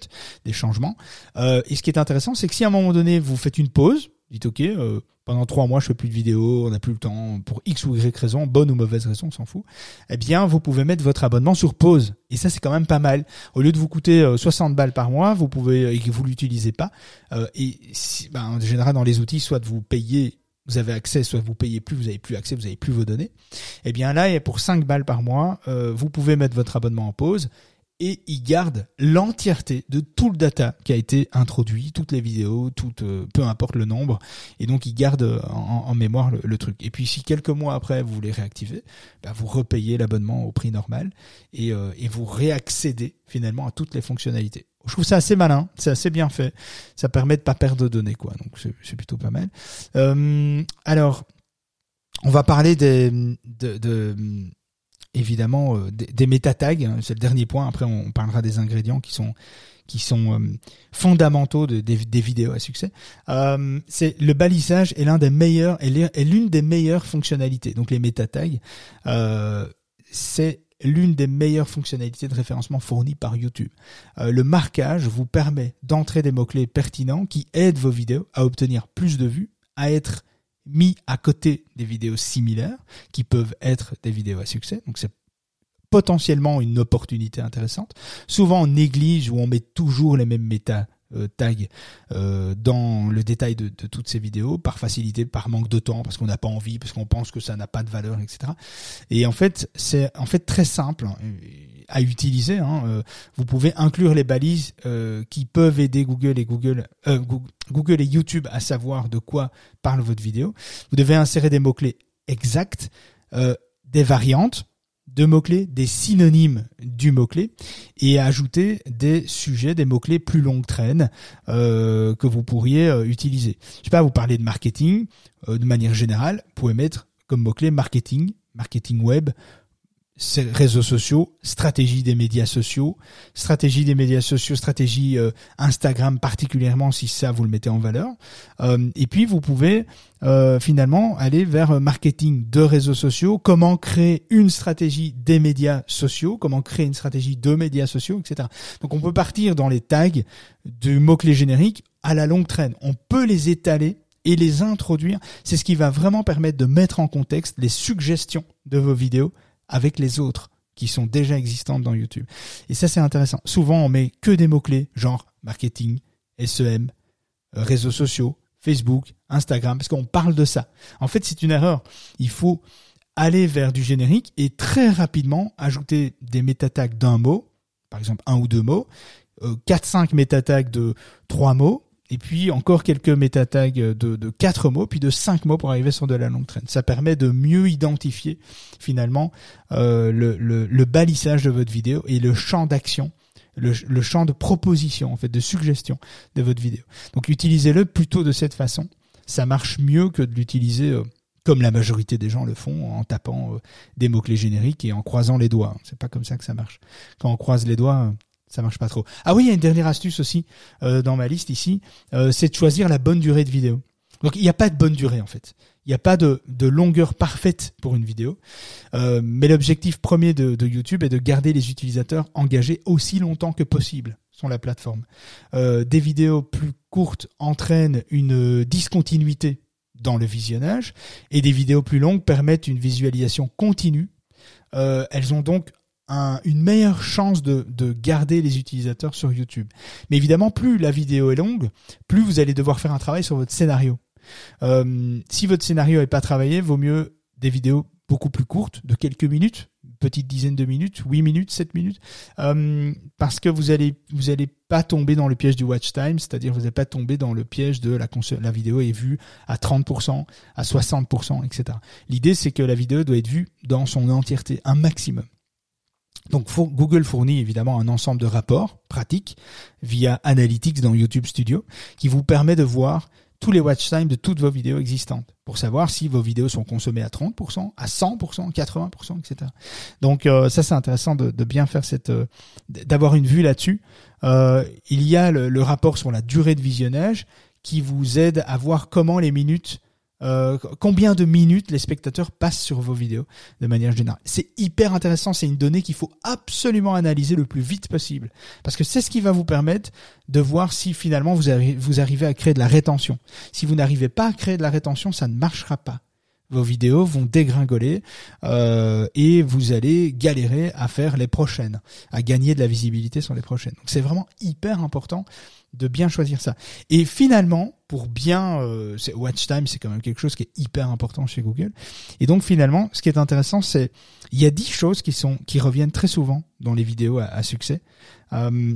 des changements. Euh, et ce qui est intéressant, c'est que si à un moment donné vous faites une pause, dites ok, euh, pendant trois mois je fais plus de vidéos, on n'a plus le temps pour x ou y raison, bonne ou mauvaise raison, on s'en fout. Eh bien, vous pouvez mettre votre abonnement sur pause. Et ça, c'est quand même pas mal. Au lieu de vous coûter 60 euh, balles par mois, vous pouvez et que vous l'utilisez pas. et ben, en général, dans les outils, soit vous payez vous avez accès, soit vous payez plus, vous avez plus accès, vous avez plus vos données. Eh bien là, pour 5 balles par mois, euh, vous pouvez mettre votre abonnement en pause et il garde l'entièreté de tout le data qui a été introduit, toutes les vidéos, tout, euh, peu importe le nombre, et donc il garde en, mémoire le, truc. Et puis si quelques mois après vous voulez réactiver, bah, vous repayez l'abonnement au prix normal et, euh, et vous réaccédez finalement à toutes les fonctionnalités. Je trouve ça assez malin, c'est assez bien fait. Ça permet de pas perdre de données, quoi. Donc c'est plutôt pas mal. Euh, alors, on va parler des, de, de évidemment euh, des, des métatags. Hein, c'est le dernier point. Après, on parlera des ingrédients qui sont qui sont euh, fondamentaux de, des, vidéos à succès. Euh, c'est le balisage est l'un des meilleurs est l'une des meilleures fonctionnalités. Donc les métatags, c'est l'une des meilleures fonctionnalités de référencement fournies par YouTube. Le marquage vous permet d'entrer des mots-clés pertinents qui aident vos vidéos à obtenir plus de vues, à être mis à côté des vidéos similaires qui peuvent être des vidéos à succès. Donc c'est potentiellement une opportunité intéressante. Souvent on néglige ou on met toujours les mêmes méta euh, euh, dans le détail de, de, toutes ces vidéos par facilité, par manque de temps, parce qu'on n'a pas envie, parce qu'on pense que ça n'a pas de valeur, etc. Et en fait, c'est en fait très simple hein, à utiliser. Hein. Euh, vous pouvez inclure les balises qui peuvent aider Google et Google, Google et YouTube à savoir de quoi parle votre vidéo. Vous devez insérer des mots clés exacts, des variantes de mots-clés, des synonymes du mot-clé et ajouter des sujets, des mots-clés plus longue traîne euh, que vous pourriez euh, utiliser. Je sais pas, vous parlez de marketing euh, de manière générale, vous pouvez mettre comme mot-clé marketing, marketing web, réseaux sociaux, stratégie des médias sociaux, stratégie des médias sociaux, stratégie euh, Instagram particulièrement si ça vous le mettez en valeur. Euh, et puis vous pouvez euh, finalement aller vers marketing de réseaux sociaux, comment créer une stratégie des médias sociaux, comment créer une stratégie de médias sociaux, etc. Donc on peut partir dans les tags du mot-clé générique à la longue traîne. On peut les étaler et les introduire. C'est ce qui va vraiment permettre de mettre en contexte les suggestions de vos vidéos avec les autres qui sont déjà existantes dans YouTube. Et ça, c'est intéressant. Souvent, on met que des mots-clés, genre marketing, SEM, euh, réseaux sociaux, Facebook, Instagram, parce qu'on parle de ça. En fait, c'est une erreur. Il faut aller vers du générique et très rapidement ajouter des métatags d'un mot, par exemple un ou deux mots, euh, 4-5 métatags de trois mots, et puis encore quelques méta tags de, de 4 mots, puis de 5 mots pour arriver sur de la longue traîne. Ça permet de mieux identifier finalement euh, le, le, le, de votre vidéo et le champ d'action, le, le, champ de proposition, en fait, de suggestion de votre vidéo. Donc utilisez-le plutôt de cette façon. Ça marche mieux que de l'utiliser euh, comme la majorité des gens le font, en tapant euh, des mots-clés génériques et en croisant les doigts. C'est pas comme ça que ça marche. Quand on croise les doigts, ça marche pas trop. Ah oui, il y a une dernière astuce aussi euh, dans ma liste ici, euh, c'est de choisir la bonne durée de vidéo. Donc il n'y a pas de bonne durée en fait. Il n'y a pas de, de, longueur parfaite pour une vidéo. Euh, mais l'objectif premier de, YouTube est de garder les utilisateurs engagés aussi longtemps que possible sur la plateforme. Des vidéos plus courtes entraînent une discontinuité dans le visionnage et des vidéos plus longues permettent une visualisation continue. Elles ont donc une meilleure chance de, de, garder les utilisateurs sur YouTube. Mais évidemment, plus la vidéo est longue, plus vous allez devoir faire un travail sur votre scénario. Euh, si votre scénario n'est pas travaillé, vaut mieux des vidéos beaucoup plus courtes, de quelques minutes, petite dizaine de minutes, 8 minutes, 7 minutes, euh, parce que vous allez vous allez pas tomber dans le piège du watch time, c'est-à-dire vous n'allez pas tomber dans le piège de la la vidéo est vue à 30%, à 60%, etc. L'idée c'est que la vidéo doit être vue dans son entièreté, un maximum. Donc Google fournit évidemment un ensemble de rapports pratiques via Analytics dans YouTube Studio qui vous permet de voir tous les watch times de toutes vos vidéos existantes pour savoir si vos vidéos sont consommées à 30%, à 100%, 80%, etc. Donc euh, ça c'est intéressant de, bien faire cette, euh, d'avoir une vue là-dessus. Euh, il y a le, rapport sur la durée de visionnage qui vous aide à voir comment les minutes euh, combien de minutes les spectateurs passent sur vos vidéos de manière générale? C'est hyper intéressant, c'est une donnée qu'il faut absolument analyser le plus vite possible parce que c'est ce qui va vous permettre de voir si finalement vous, vous arrivez à créer de la rétention. Si vous n'arrivez pas à créer de la rétention, ça ne marchera pas vos vidéos vont dégringoler euh, et vous allez galérer à faire les prochaines, à gagner de la visibilité sur les prochaines. Donc c'est vraiment hyper important de bien choisir ça. Et finalement, pour bien, euh, watch time, c'est quand même quelque chose qui est hyper important chez Google. Et donc finalement, ce qui est intéressant, c'est il y a dix choses qui sont qui reviennent très souvent dans les vidéos à, succès. Euh,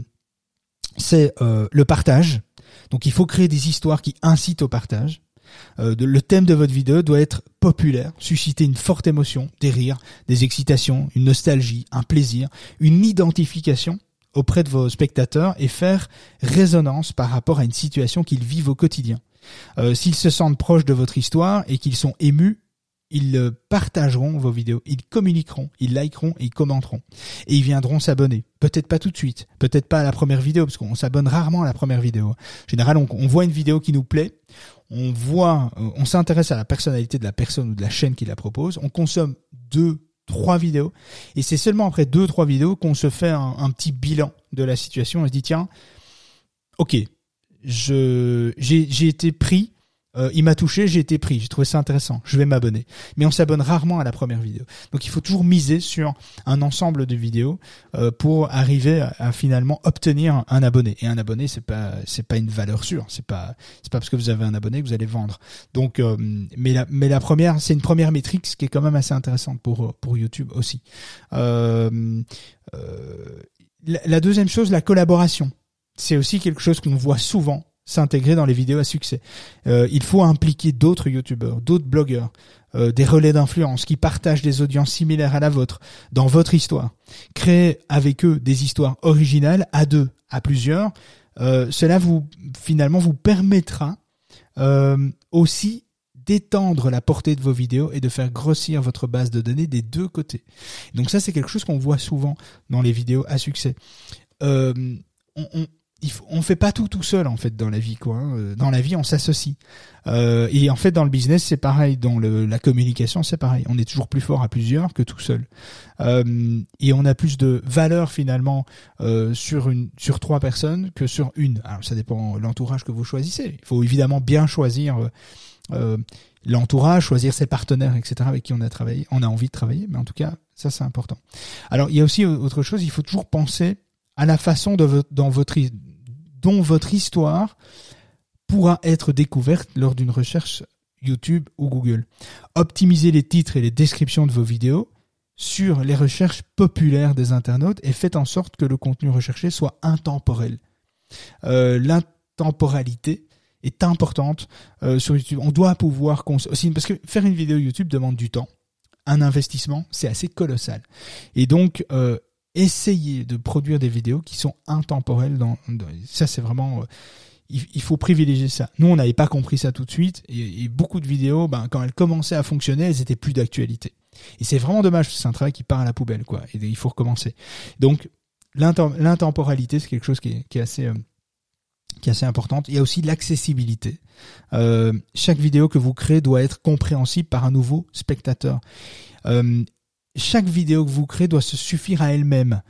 c'est euh, le partage. Donc il faut créer des histoires qui incitent au partage. Euh, le thème de votre vidéo doit être populaire, susciter une forte émotion, des rires, des excitations, une nostalgie, un plaisir, une identification auprès de vos spectateurs et faire résonance par rapport à une situation qu'ils vivent au quotidien. Euh, s'ils se sentent proches de votre histoire et qu'ils sont émus, ils euh, partageront vos vidéos, ils communiqueront, ils likeront ils commenteront. Et ils viendront s'abonner. Peut-être pas tout de suite, peut-être pas à la première vidéo, parce qu'on s'abonne rarement à la première vidéo. En général, on, voit une vidéo qui nous plaît, on voit, euh, on s'intéresse à la personnalité de la personne ou de la chaîne qui la propose, on consomme deux trois vidéos. Et c'est seulement après deux, trois vidéos qu'on se fait un, petit bilan de la situation. On se dit, tiens, ok, j'ai, été pris euh, il m'a touché, j'ai été pris, j'ai trouvé ça intéressant, je vais m'abonner. Mais on s'abonne rarement à la première vidéo. Donc il faut toujours miser sur un ensemble de vidéos euh, pour arriver à, finalement obtenir un abonné. Et un abonné, c'est pas c'est pas une valeur sûre, c'est pas c'est pas parce que vous avez un abonné que vous allez vendre. Donc euh, mais la mais la première, c'est une première métrique ce qui est quand même assez intéressante pour pour YouTube aussi. la deuxième chose, la collaboration. C'est aussi quelque chose qu'on voit souvent s'intégrer dans les vidéos à succès. Euh, il faut impliquer d'autres youtubeurs, d'autres blogueurs, euh, des relais d'influence qui partagent des audiences similaires à la vôtre dans votre histoire. Créer avec eux des histoires originales à deux, à plusieurs. Euh, cela vous finalement vous permettra aussi d'étendre la portée de vos vidéos et de faire grossir votre base de données des deux côtés. Donc ça c'est quelque chose qu'on voit souvent dans les vidéos à succès. on, il on fait pas tout tout seul en fait dans la vie quoi. Hein. Euh, dans la vie, on s'associe. Euh, et en fait, dans le business, c'est pareil. Dans le, la communication, c'est pareil. On est toujours plus fort à plusieurs que tout seul. Euh, et on a plus de valeur finalement euh, sur une sur trois personnes que sur une. Alors ça dépend l'entourage que vous choisissez. Il faut évidemment bien choisir. Euh, l'entourage, choisir ses partenaires, etc. avec qui on a travaillé, on a envie de travailler, mais en tout cas, ça c'est important. Alors il y a aussi autre chose, il faut toujours penser à la façon de, dans votre dont votre histoire pourra être découverte lors d'une recherche YouTube ou Google. Optimisez les titres et les descriptions de vos vidéos sur les recherches populaires des internautes et faites en sorte que le contenu recherché soit intemporel. Euh, temporalité est importante euh, sur YouTube. On doit pouvoir aussi parce que faire une vidéo YouTube demande du temps, un investissement, c'est assez colossal. Et donc euh, essayer de produire des vidéos qui sont intemporelles dans, ça c'est vraiment euh, il, faut privilégier ça. Nous, on n'avait pas compris ça tout de suite, et, beaucoup de vidéos, ben, quand elles commençaient à fonctionner, elles étaient plus d'actualité. Et c'est vraiment dommage, c'est un travail qui part à la poubelle, quoi. Et il faut recommencer. Donc, l'intemporalité, c'est quelque chose qui est, assez qui est assez importante. Il y a aussi l'accessibilité. Euh, chaque vidéo que vous créez doit être compréhensible par un nouveau spectateur. Euh, chaque vidéo que vous créez doit se suffire à elle-même.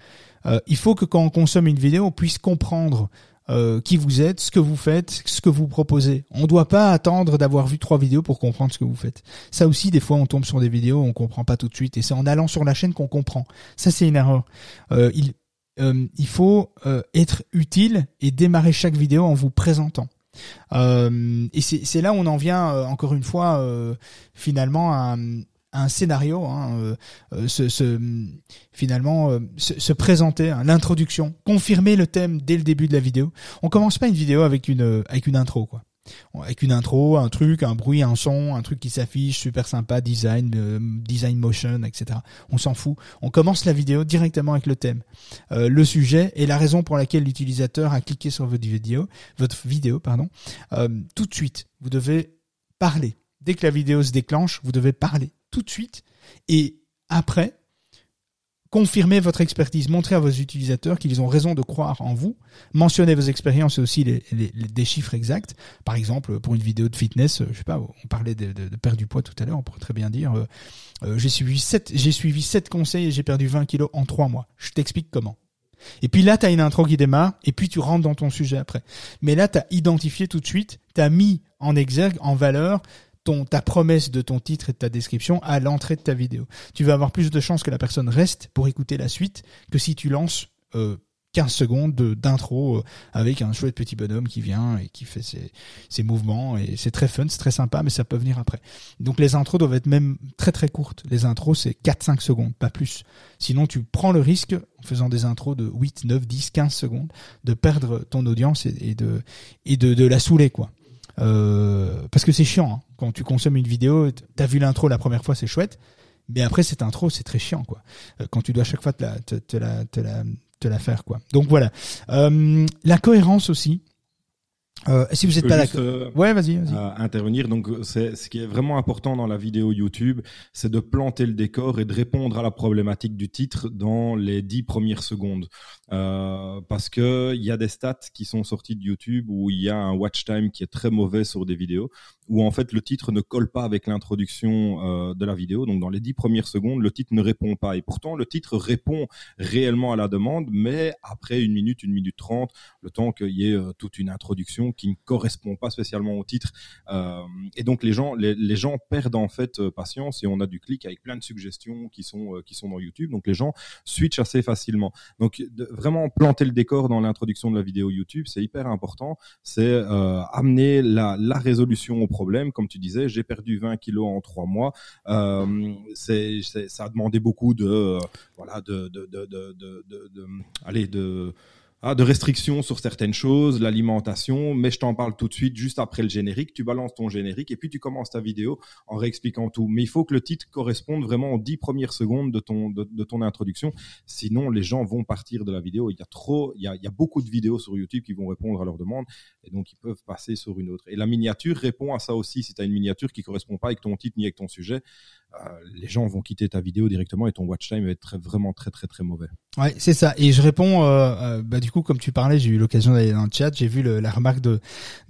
Euh, il faut que quand on consomme une vidéo, on puisse comprendre qui vous êtes, ce que vous faites, ce que vous proposez. On ne doit pas attendre d'avoir vu trois vidéos pour comprendre ce que vous faites. Ça aussi, des fois, on tombe sur des vidéos, on comprend pas tout de suite, et c'est en allant sur la chaîne qu'on comprend. Ça, c'est une erreur. il, euh, il faut euh, être utile et démarrer chaque vidéo en vous présentant. Euh, et c'est là où on en vient encore une fois finalement à, un scénario, hein, se, finalement se, présenter, hein, l'introduction, confirmer le thème dès le début de la vidéo. On commence pas une vidéo avec une avec une intro quoi avec une intro, un truc, un bruit, un son, un truc qui s'affiche, super sympa, design, euh, design motion, etc. On s'en fout. On commence la vidéo directement avec le thème, euh, le sujet et la raison pour laquelle l'utilisateur a cliqué sur votre vidéo, votre vidéo, pardon. Euh, tout de suite, vous devez parler. Dès que la vidéo se déclenche, vous devez parler tout de suite. Et après, confirmez votre expertise, montrez à vos utilisateurs qu'ils ont raison de croire en vous, mentionnez vos expériences et aussi les, des chiffres exacts. Par exemple, pour une vidéo de fitness, je sais pas, on parlait de, de, perdre du poids tout à l'heure, on pourrait très bien dire, euh, euh, j'ai suivi sept, conseils et j'ai perdu 20 kilos en trois mois. Je t'explique comment. Et puis là, tu as une intro qui démarre, et puis tu rentres dans ton sujet après. Mais là, tu as identifié tout de suite, tu as mis en exergue, en valeur, ton, ta promesse de ton titre et de ta description à l'entrée de ta vidéo. Tu vas avoir plus de chances que la personne reste pour écouter la suite que si tu lances euh, 15 secondes d'intro euh, avec un chouette petit bonhomme qui vient et qui fait ses, ses mouvements et c'est très fun, c'est très sympa, mais ça peut venir après. Donc les intros doivent être même très très courtes. Les intros c'est 4-5 secondes, pas plus. Sinon tu prends le risque en faisant des intros de 8, 9, 10, 15 secondes de perdre ton audience et, de et de, de la saouler quoi. Euh, parce que c'est chiant. Hein. Quand tu consommes une vidéo, t'as vu l'intro la première fois, c'est chouette. Mais après cette intro, c'est très chiant, quoi. Euh, quand tu dois à chaque fois te la, te, la, te la faire, quoi. Donc voilà. Euh, la cohérence aussi. Euh, si vous n'êtes pas d'accord, euh, ouais, vas-y, vas-y. intervenir. Donc, c'est ce qui est vraiment important dans la vidéo YouTube, c'est de planter le décor et de répondre à la problématique du titre dans les dix premières secondes. Euh, parce que il y a des stats qui sont sortis de YouTube où il y a un watch time qui est très mauvais sur des vidéos où en fait le titre ne colle pas avec l'introduction euh, de la vidéo. Donc dans les dix premières secondes, le titre ne répond pas. Et pourtant, le titre répond réellement à la demande, mais après une minute, une minute trente, le temps qu'il y ait euh, toute une introduction qui ne correspond pas spécialement au titre. Euh, et donc les gens, les, les, gens perdent en fait patience et on a du clic avec plein de suggestions qui sont qui sont dans YouTube. Donc les gens switchent assez facilement. Donc vraiment planter le décor dans l'introduction de la vidéo YouTube, c'est hyper important. C'est amener la, la, résolution au problème. Comme tu disais, j'ai perdu 20 kilos en trois mois. Euh, c'est, ça a demandé beaucoup de, euh, voilà, de, de, de, de, de, de, de allez, de ah, de restrictions sur certaines choses, l'alimentation, mais je t'en parle tout de suite juste après le générique. Tu balances ton générique et puis tu commences ta vidéo en réexpliquant tout. Mais il faut que le titre corresponde vraiment aux dix premières secondes de ton de, ton introduction, sinon les gens vont partir de la vidéo. Il y a trop, il y a, il y a beaucoup de vidéos sur YouTube qui vont répondre à leurs demandes et donc ils peuvent passer sur une autre. Et la miniature répond à ça aussi. Si tu as une miniature qui correspond pas avec ton titre ni avec ton sujet, les gens vont quitter ta vidéo directement et ton watch time va être vraiment très très très mauvais. Ouais, c'est ça. Et je réponds, euh, euh, bah du coup, comme tu parlais, j'ai eu l'occasion d'aller dans le chat, j'ai vu la remarque de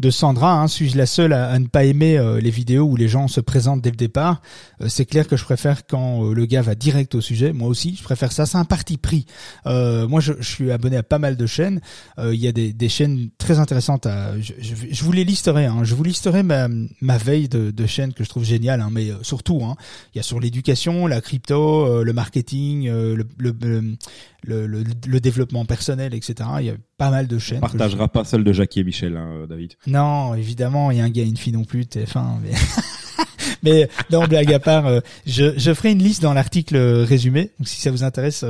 Sandra. Hein, suis-je la seule à, ne pas aimer les vidéos où les gens se présentent dès le départ? C'est clair que je préfère quand le gars va direct au sujet. Moi aussi, je préfère ça. C'est un parti pris. moi, je, suis abonné à pas mal de chaînes. Il y a des, chaînes très intéressantes. À, je, je, je vous les listerai. Hein, je vous listerai ma, ma veille de, de chaînes que je trouve géniales. Hein, mais surtout, hein, il y a sur l'éducation, la crypto, euh, le marketing, euh, le, le, le, le, développement personnel, etc. Il y a pas mal de chaînes. On partagera pas celle de Jackie et Michel, hein, David. Non, évidemment, il y a un gars et une fille non plus, TF1. Mais, mais non, blague à part, euh, je, je ferai une liste dans l'article résumé. Donc si ça vous intéresse,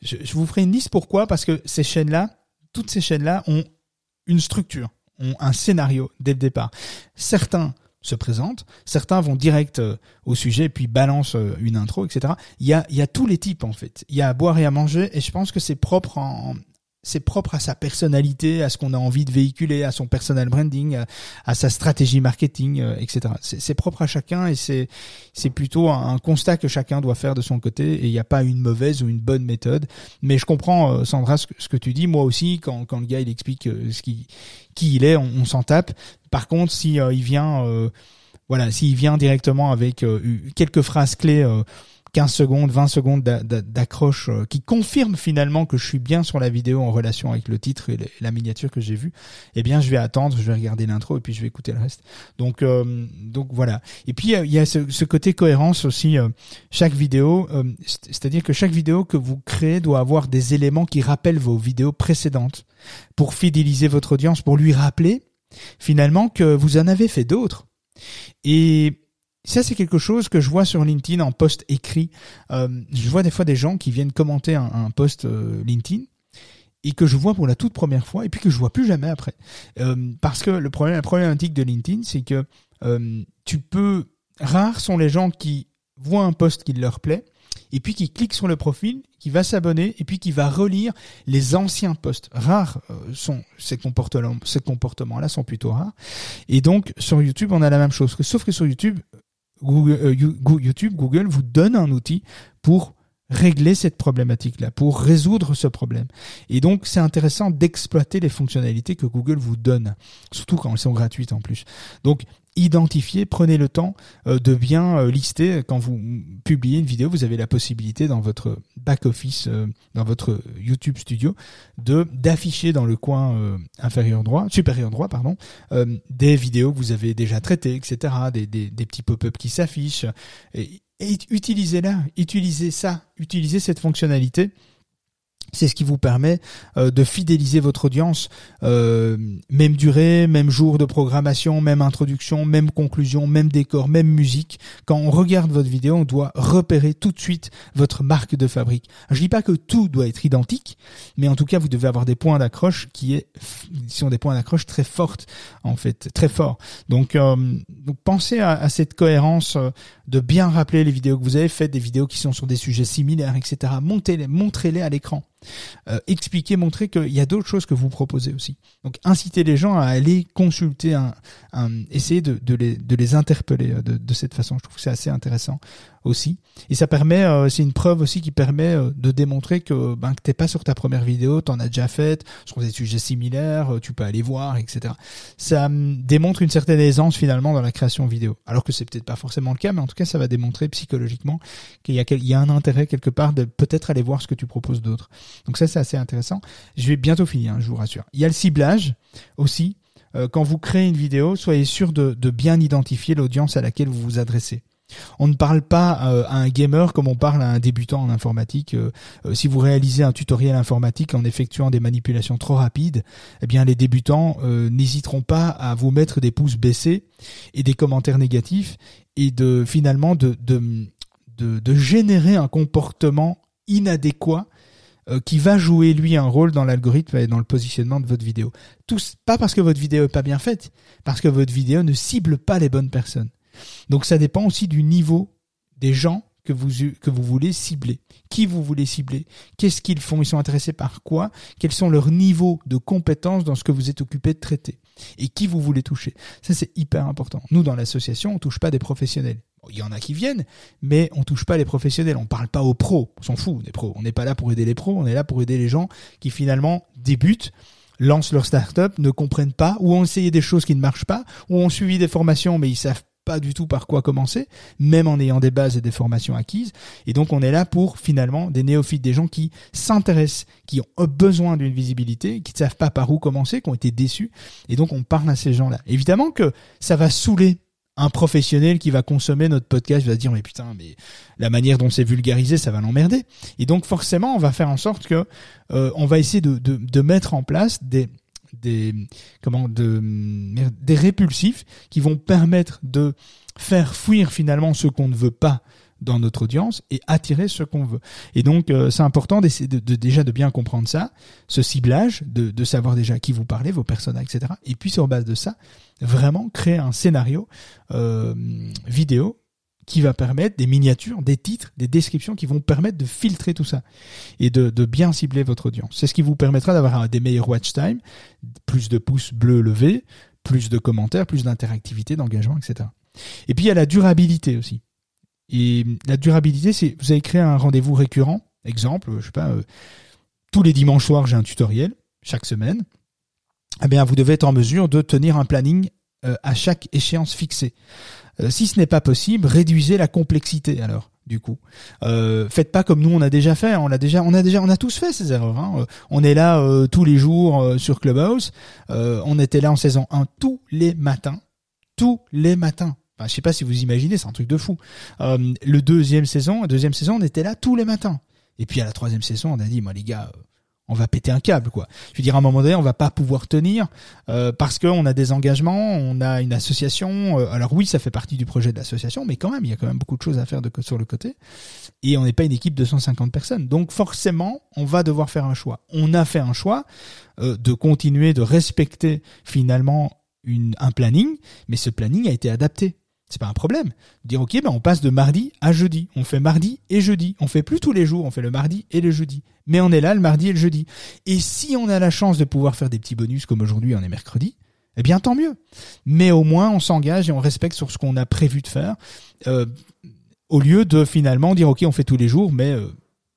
je, je vous ferai une liste. Pourquoi? Parce que ces chaînes-là, toutes ces chaînes-là ont une structure ont un scénario dès le départ. Certains se présentent, certains vont direct euh, au sujet puis balancent euh, une intro, etc. Il y a, y a tous les types en fait. Il y a à boire et à manger et je pense que c'est propre en, c'est propre à sa personnalité, à ce qu'on a envie de véhiculer, à son personal branding, à, sa stratégie marketing, euh, etc. C'est propre à chacun et c'est plutôt un, constat que chacun doit faire de son côté. Et il n'y a pas une mauvaise ou une bonne méthode. Mais je comprends, Sandra, ce que, tu dis. Moi aussi, quand quand le gars il explique ce qui qui il est, on, s'en tape. Par contre, si il vient, voilà, s'il vient directement avec quelques phrases clés 15 secondes, 20 secondes d'accroche euh, qui confirme finalement que je suis bien sur la vidéo en relation avec le titre et la miniature que j'ai vue, eh bien je vais attendre, je vais regarder l'intro et puis je vais écouter le reste. Donc euh, donc voilà. Et puis il y a ce, côté cohérence aussi. Euh, chaque vidéo, c'est-à-dire que chaque vidéo que vous créez doit avoir des éléments qui rappellent vos vidéos précédentes pour fidéliser votre audience, pour lui rappeler finalement que vous en avez fait d'autres. Et ça, c'est quelque chose que je vois sur LinkedIn en post écrit. Euh, je vois des fois des gens qui viennent commenter un, post euh, LinkedIn et que je vois pour la toute première fois et puis que je vois plus jamais après. Euh, parce que le problème, la problématique de LinkedIn, c'est que tu peux, rares sont les gens qui voient un post qui leur plaît et puis qui cliquent sur le profil, qui va s'abonner et puis qui va relire les anciens posts. Rares sont ces comportements, ces comportements-là sont plutôt rares. Et donc sur YouTube, on a la même chose. Sauf que sur YouTube, Google, euh, YouTube, Google vous donne un outil pour régler cette problématique-là, pour résoudre ce problème. Et donc, c'est intéressant d'exploiter les fonctionnalités que Google vous donne, surtout quand elles sont gratuites en plus. Donc, identifiez, prenez le temps euh, de bien euh, lister. Quand vous publiez une vidéo, vous avez la possibilité dans votre back-office, euh, dans votre YouTube Studio, de d'afficher dans le coin inférieur droit, supérieur droit, pardon, des vidéos que vous avez déjà traitées, etc., des, petits pop-up qui s'affichent. Et utilisez-la, utilisez ça, utilisez cette fonctionnalité c'est ce qui vous permet euh, de fidéliser votre audience, euh, même durée, même jour de programmation, même introduction, même conclusion, même décor, même musique. Quand on regarde votre vidéo, on doit repérer tout de suite votre marque de fabrique. Je dis pas que tout doit être identique, mais en tout cas, vous devez avoir des points d'accroche qui est, sont des points d'accroche très fortes, en fait, très forts. Donc, euh, pensez à, à, cette cohérence de bien rappeler les vidéos que vous avez faites, des vidéos qui sont sur des sujets similaires, etc. Montez-les, montrez-les à l'écran euh, expliquer, montrer qu'il y a d'autres choses que vous proposez aussi. Donc inciter les gens à aller consulter, un, essayer de, les, interpeller euh, de cette façon. Je trouve que c'est assez intéressant aussi. Et ça permet, euh, c'est une preuve aussi qui permet euh, de démontrer que ben que t'es pas sur ta première vidéo, t'en as déjà fait sur des sujets similaires, tu peux aller voir, etc. Ça hum, démontre une certaine aisance finalement dans la création vidéo. Alors que c'est peut-être pas forcément le cas, mais en tout cas ça va démontrer psychologiquement qu'il y a, y a un intérêt quelque part de peut-être aller voir ce que tu proposes d'autre. Donc ça c'est assez intéressant. Je vais bientôt finir, hein, je vous rassure. Il y a le ciblage aussi. Euh, quand vous créez une vidéo, soyez sûr de, de bien identifier l'audience à laquelle vous vous adressez. On ne parle pas euh, à un gamer comme on parle à un débutant en informatique. Euh, si vous réalisez un tutoriel informatique en effectuant des manipulations trop rapides, eh bien les débutants n'hésiteront pas à vous mettre des pouces baissés et des commentaires négatifs et de finalement de, de, de, générer un comportement inadéquat euh, qui va jouer lui un rôle dans l'algorithme et dans le positionnement de votre vidéo. Tous, pas parce que votre vidéo est pas bien faite, parce que votre vidéo ne cible pas les bonnes personnes. Donc ça dépend aussi du niveau des gens que vous que vous voulez cibler. Qui vous voulez cibler? Qu'est-ce qu'ils font? Ils sont intéressés par quoi? Quels sont leurs niveaux de compétences dans ce que vous êtes occupé de traiter? Et qui vous voulez toucher? Ça c'est hyper important. Nous dans l'association, on touche pas des professionnels. Il y en a qui viennent, mais on touche pas les professionnels, on parle pas aux pros, on s'en fout des pros. On n'est pas là pour aider les pros, on est là pour aider les gens qui finalement débutent, lancent leur start-up, ne comprennent pas, ou ont essayé des choses qui ne marchent pas, ou ont suivi des formations mais ils savent pas du tout par quoi commencer, même en ayant des bases et des formations acquises. Et donc on est là pour finalement des néophytes, des gens qui s'intéressent, qui ont besoin d'une visibilité, qui ne savent pas par où commencer, qui ont été déçus. Et donc on parle à ces gens-là. Évidemment que ça va saouler un professionnel qui va consommer notre podcast va dire mais putain mais la manière dont c'est vulgarisé ça va l'emmerder et donc forcément on va faire en sorte que euh, on va essayer de, de, de, mettre en place des des comment de des répulsifs qui vont permettre de faire fuir finalement ce qu'on ne veut pas dans notre audience et attirer ce qu'on veut. Et donc euh, c'est important d'essayer de, déjà de bien comprendre ça, ce ciblage, de, de savoir déjà à qui vous parlez, vos personnages, etc. Et puis sur base de ça, vraiment créer un scénario euh, vidéo qui va permettre des miniatures, des titres, des descriptions qui vont permettre de filtrer tout ça et de, bien cibler votre audience. C'est ce qui vous permettra d'avoir des meilleurs watch time, plus de pouces bleus levés, plus de commentaires, plus d'interactivité, d'engagement, etc. Et puis il y a la durabilité aussi. Et la durabilité, c'est vous avez créé un rendez-vous récurrent. Exemple, je sais pas, euh, tous les dimanches soirs, j'ai un tutoriel chaque semaine. Eh bien, vous devez être en mesure de tenir un planning euh, à chaque échéance fixée. Euh, si ce n'est pas possible, réduisez la complexité alors. Du coup, euh, faites pas comme nous on a déjà fait. On a déjà, on a déjà, on a tous fait ces erreurs. Hein. On est là tous les jours sur Clubhouse. on était là en saison 1 tous les matins, tous les matins. Enfin, je sais pas si vous imaginez, c'est un truc de fou. Euh, le deuxième saison, deuxième saison, on était là tous les matins. Et puis à la troisième saison, on a dit, moi les gars, on va péter un câble, quoi. Je veux dire, à un moment donné, on va pas pouvoir tenir euh, parce qu'on a des engagements, on a une association. Euh, alors oui, ça fait partie du projet de l'association, mais quand même, il y a quand même beaucoup de choses à faire de, sur le côté. Et on n'est pas une équipe de 150 personnes. Donc forcément, on va devoir faire un choix. On a fait un choix euh, de continuer de respecter finalement un planning, mais ce planning a été adapté c'est pas un problème. Dire ok, ben on passe de mardi à jeudi. On fait mardi et jeudi. On fait plus tous les jours, on fait le mardi et le jeudi. Mais on est là le mardi et le jeudi. Et si on a la chance de pouvoir faire des petits bonus comme aujourd'hui, on est mercredi, eh bien tant mieux. Mais au moins on s'engage et on respecte sur ce qu'on a prévu de faire, euh, au lieu de finalement dire ok, on fait tous les jours, mais euh,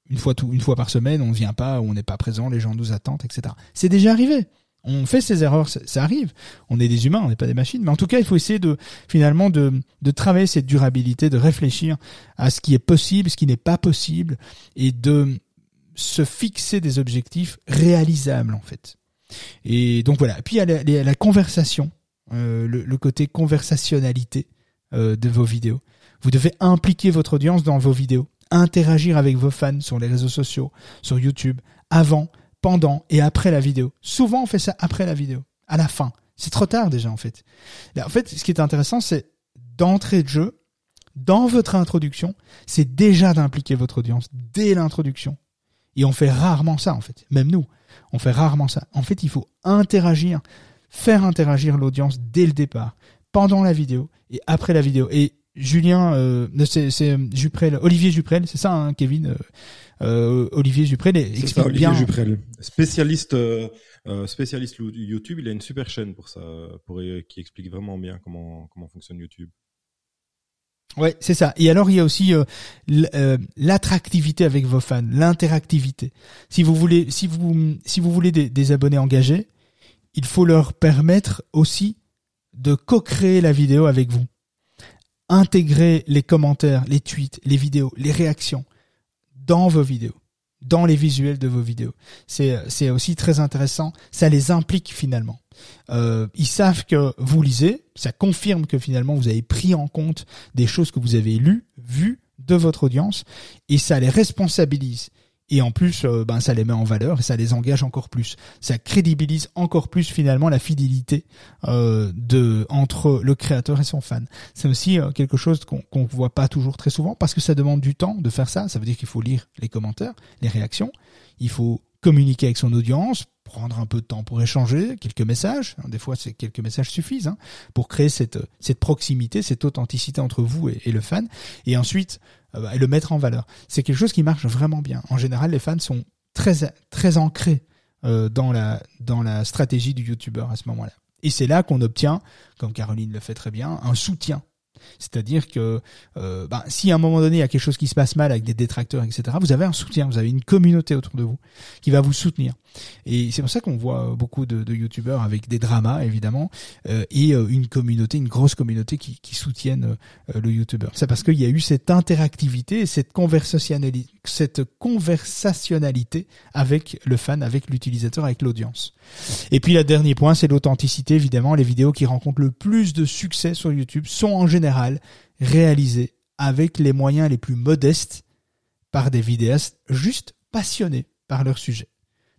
une fois par semaine, on vient pas, on n'est pas présent, les gens nous attendent, etc. C'est déjà arrivé on fait ces erreurs, ça, arrive. On est des humains, on n'est pas des machines. Mais en tout cas, il faut essayer de finalement de, de travailler cette durabilité, de réfléchir à ce qui est possible, ce qui n'est pas possible, et de se fixer des objectifs réalisables en fait. Et donc voilà. puis il y a la, conversation, euh, le, côté conversationnalité euh, de vos vidéos. Vous devez impliquer votre audience dans vos vidéos, interagir avec vos fans sur les réseaux sociaux, sur YouTube, avant, pendant et après la vidéo. Souvent, on fait ça après la vidéo, à la fin. C'est trop tard déjà, en fait. en fait, ce qui est intéressant, c'est d'entrée de jeu, dans votre introduction, c'est déjà d'impliquer votre audience dès l'introduction. Et on fait rarement ça, en fait. Même nous, on fait rarement ça. En fait, il faut interagir, faire interagir l'audience dès le départ, pendant la vidéo et après la vidéo. Et Julien, euh, c'est Juprel, Olivier Juprel, c'est ça, hein, Kevin. Euh, euh, Olivier Juprel explique ça, Olivier bien. Juprel, spécialiste, euh, euh, spécialiste YouTube. Il a une super chaîne pour ça, pour qui explique vraiment bien comment comment fonctionne YouTube. Ouais, c'est ça. Et alors il y a aussi l'attractivité avec vos fans, l'interactivité. Si vous voulez, si vous si vous voulez des, des abonnés engagés, il faut leur permettre aussi de co-créer la vidéo avec vous intégrer les commentaires, les tweets, les vidéos, les réactions dans vos vidéos, dans les visuels de vos vidéos. C'est aussi très intéressant. Ça les implique finalement. Euh, ils savent que vous lisez. Ça confirme que finalement vous avez pris en compte des choses que vous avez lues, vues de votre audience, et ça les responsabilise. Et en plus, euh, ben ça les met en valeur et ça les engage encore plus. Ça crédibilise encore plus finalement la fidélité euh, de entre le créateur et son fan. C'est aussi euh, quelque chose qu'on qu'on voit pas toujours très souvent parce que ça demande du temps de faire ça. Ça veut dire qu'il faut lire les commentaires, les réactions. Il faut communiquer avec son audience, prendre un peu de temps pour échanger, quelques messages. Des fois, c'est quelques messages suffisent hein, pour créer cette cette proximité, cette authenticité entre vous et le fan. Et ensuite, euh, bah, et le mettre en valeur. C'est quelque chose qui marche vraiment bien. En général, les fans sont très ancrés euh, dans la dans la stratégie du youtubeur à ce moment-là. Et c'est là qu'on obtient, comme Caroline le fait très bien, un soutien c'est-à-dire que euh, ben, si à un moment donné il y a quelque chose qui se passe mal avec des détracteurs, etc., vous avez un soutien, vous avez une communauté autour de vous qui va vous soutenir. Et c'est pour ça qu'on voit beaucoup de, de youtubeurs avec des dramas, évidemment, euh, et euh, une communauté, une grosse communauté qui, qui soutiennent euh, le youtubeur. C'est parce qu'il y a eu cette interactivité, cette conversationnalité, cette conversationnalité avec le fan, avec l'utilisateur, avec l'audience. Et puis le dernier point, c'est l'authenticité, évidemment. Les vidéos qui rencontrent le plus de succès sur YouTube sont en général réalisées avec les moyens les plus modestes par des vidéastes juste passionnés par leur sujet.